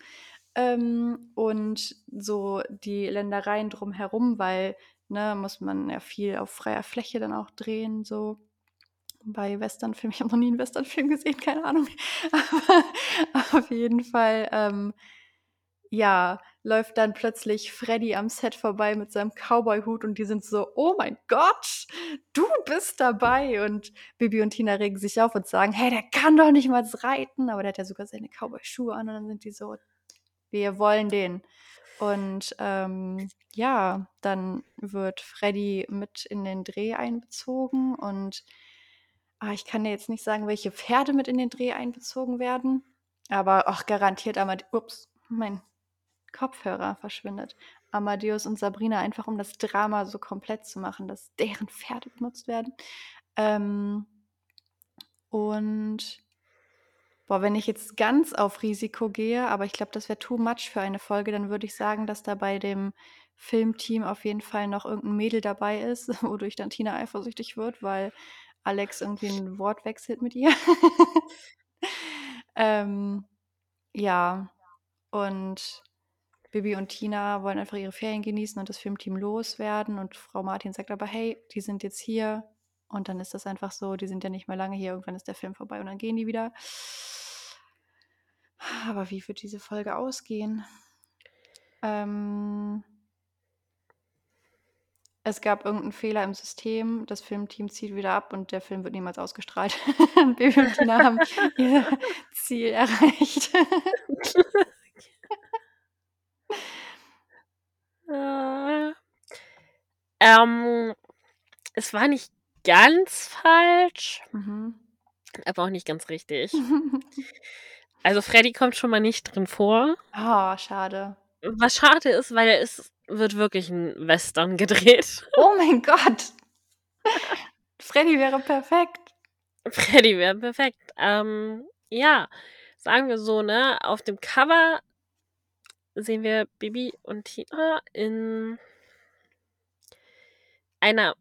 ähm, und so die Ländereien drumherum, weil ne, muss man ja viel auf freier Fläche dann auch drehen, so bei Westernfilmen. Ich habe noch nie einen Westernfilm gesehen, keine Ahnung. (laughs) Aber auf jeden Fall, ähm, ja, läuft dann plötzlich Freddy am Set vorbei mit seinem Cowboy-Hut und die sind so, oh mein Gott, du bist dabei. Und Bibi und Tina regen sich auf und sagen, hey, der kann doch nicht mal reiten. Aber der hat ja sogar seine Cowboy-Schuhe an und dann sind die so, wir wollen den. Und ähm, ja, dann wird Freddy mit in den Dreh einbezogen und ah, ich kann dir jetzt nicht sagen, welche Pferde mit in den Dreh einbezogen werden, aber auch garantiert Amadeus, ups, mein Kopfhörer verschwindet. Amadeus und Sabrina einfach, um das Drama so komplett zu machen, dass deren Pferde benutzt werden. Ähm, und Boah, wenn ich jetzt ganz auf Risiko gehe, aber ich glaube, das wäre too much für eine Folge, dann würde ich sagen, dass da bei dem Filmteam auf jeden Fall noch irgendein Mädel dabei ist, (laughs) wodurch dann Tina eifersüchtig wird, weil Alex irgendwie ein Wort wechselt mit ihr. (laughs) ähm, ja, und Bibi und Tina wollen einfach ihre Ferien genießen und das Filmteam loswerden. Und Frau Martin sagt aber, hey, die sind jetzt hier. Und dann ist das einfach so, die sind ja nicht mehr lange hier. Irgendwann ist der Film vorbei und dann gehen die wieder. Aber wie wird diese Folge ausgehen? Ähm, es gab irgendeinen Fehler im System, das Filmteam zieht wieder ab und der Film wird niemals ausgestrahlt. Baby und Tina haben ihr Ziel erreicht. Äh, (laughs) ähm, es war nicht ganz falsch, Mhm. aber auch nicht ganz richtig. (laughs) Also, Freddy kommt schon mal nicht drin vor. Oh, schade. Was schade ist, weil es wird wirklich 'n Western gedreht. Oh mein Gott. (laughs) Freddy wäre perfekt. Freddy wäre perfekt. Ähm, ja, sagen wir so, ne, auf dem Cover sehen wir Bibi und Tina in einer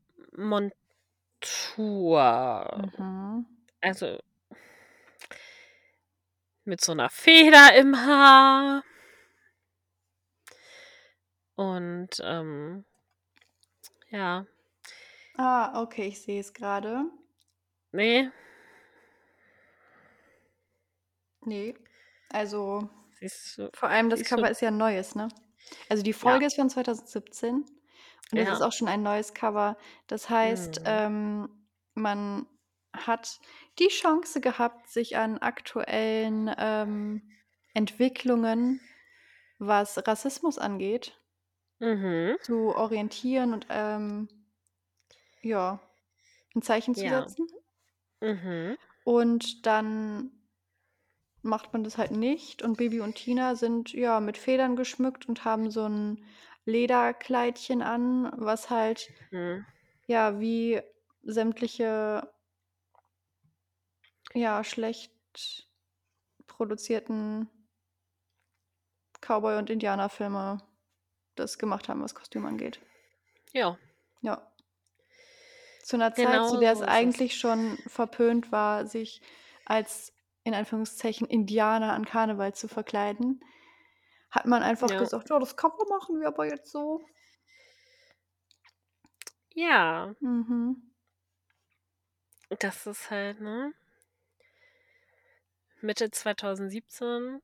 Montur. Mhm. Also mit so 'ner Feder im Haar. Und, ähm ja. Ah, okay, ich sehe es grade. Ne. Ne, also vor allem das? Cover ist ja 'n neues, ne? Also, die Ja. Folge ist von 2017 und es ist Ja. auch schon ein neues Cover. Das heißt, Mhm. ähm, man hat die Chance gehabt, sich an aktuellen, ähm, Entwicklungen, was Rassismus angeht Mhm. zu orientieren und, ähm ja, 'n Zeichen zu Ja. setzen. Mhm. Und dann macht man das halt nicht und Bibi und Tina sind, ja, mit Federn geschmückt und haben so 'n Lederkleidchen an, was halt Mhm. ja, wie sämtliche ja, schlecht produzierten Cowboy und Indianerfilme das gemacht haben, was Kostüm angeht. Ja. Ja. Zu 'ner Zeit, Genau zu der es so ist es. eigentlich schon verpönt war, sich als in Anführungszeichen Indianer an Karneval zu verkleiden, hat man einfach Ja. gesagt: „Ja, das Cover machen wir aber jetzt so.“ Ja. Mhm. Das ist halt, ne? Mitte 2017.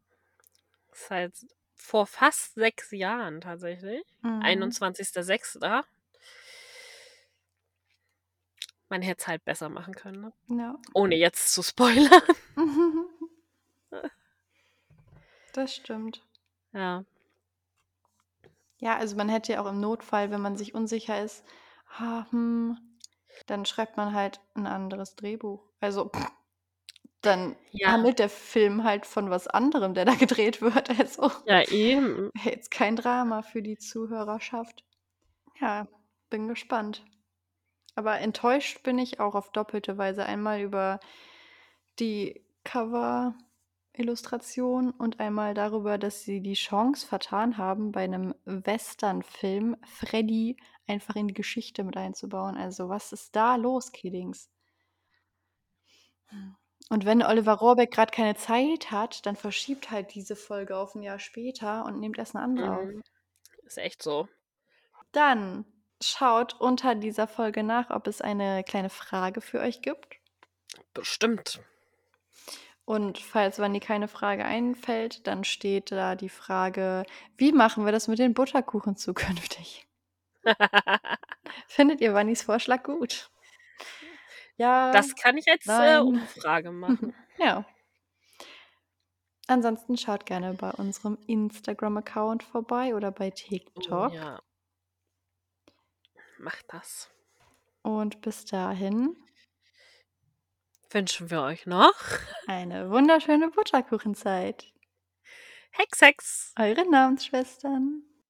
Ist halt vor fast 6 Jahren tatsächlich. Mhm. 21.06. Man hätte es halt besser machen können, ne? Ja. Ohne jetzt zu spoilern. (laughs) (laughs) Das stimmt. Ja. Ja, also, man hätte ja auch im Notfall, wenn man sich unsicher ist, ah, hm, dann schreibt man halt 'n anderes Drehbuch. Also, dann Ja. handelt der Film halt von was anderem, der da gedreht wird. (laughs) Also Ja, eben. wäre jetzt kein Drama für die Zuhörerschaft. Ja, bin gespannt. Aber enttäuscht bin ich auch auf doppelte Weise. Einmal über die Coverillustration und einmal darüber, dass sie die Chance vertan haben, bei 'nem Westernfilm Freddy einfach in die Geschichte mit einzubauen. Also, was ist da los, Kiddings? Und wenn Oliver Rohrbeck grad keine Zeit hat, dann verschiebt halt diese Folge auf 'n Jahr später und nehmt erst 'ne andere auf. Mhm. Ist echt so. Dann schaut unter dieser Folge nach, ob es eine kleine Frage für euch gibt. Bestimmt. Und falls Wanni keine Frage einfällt, dann steht da die Frage: „Wie machen wir das mit den Butterkuchen zukünftig?“ (laughs) Findet ihr Wannis Vorschlag gut? Ja, Das kann ich als, äh. Umfrage machen. (laughs) Ja. Ansonsten schaut gerne bei unserem Instagram-Account vorbei oder bei Oh TikTok. ja. Macht das. Und bis dahin Wünschen wir euch noch eine wunderschöne Butterkuchenzeit. Hex, Hex. Eure Namensschwestern.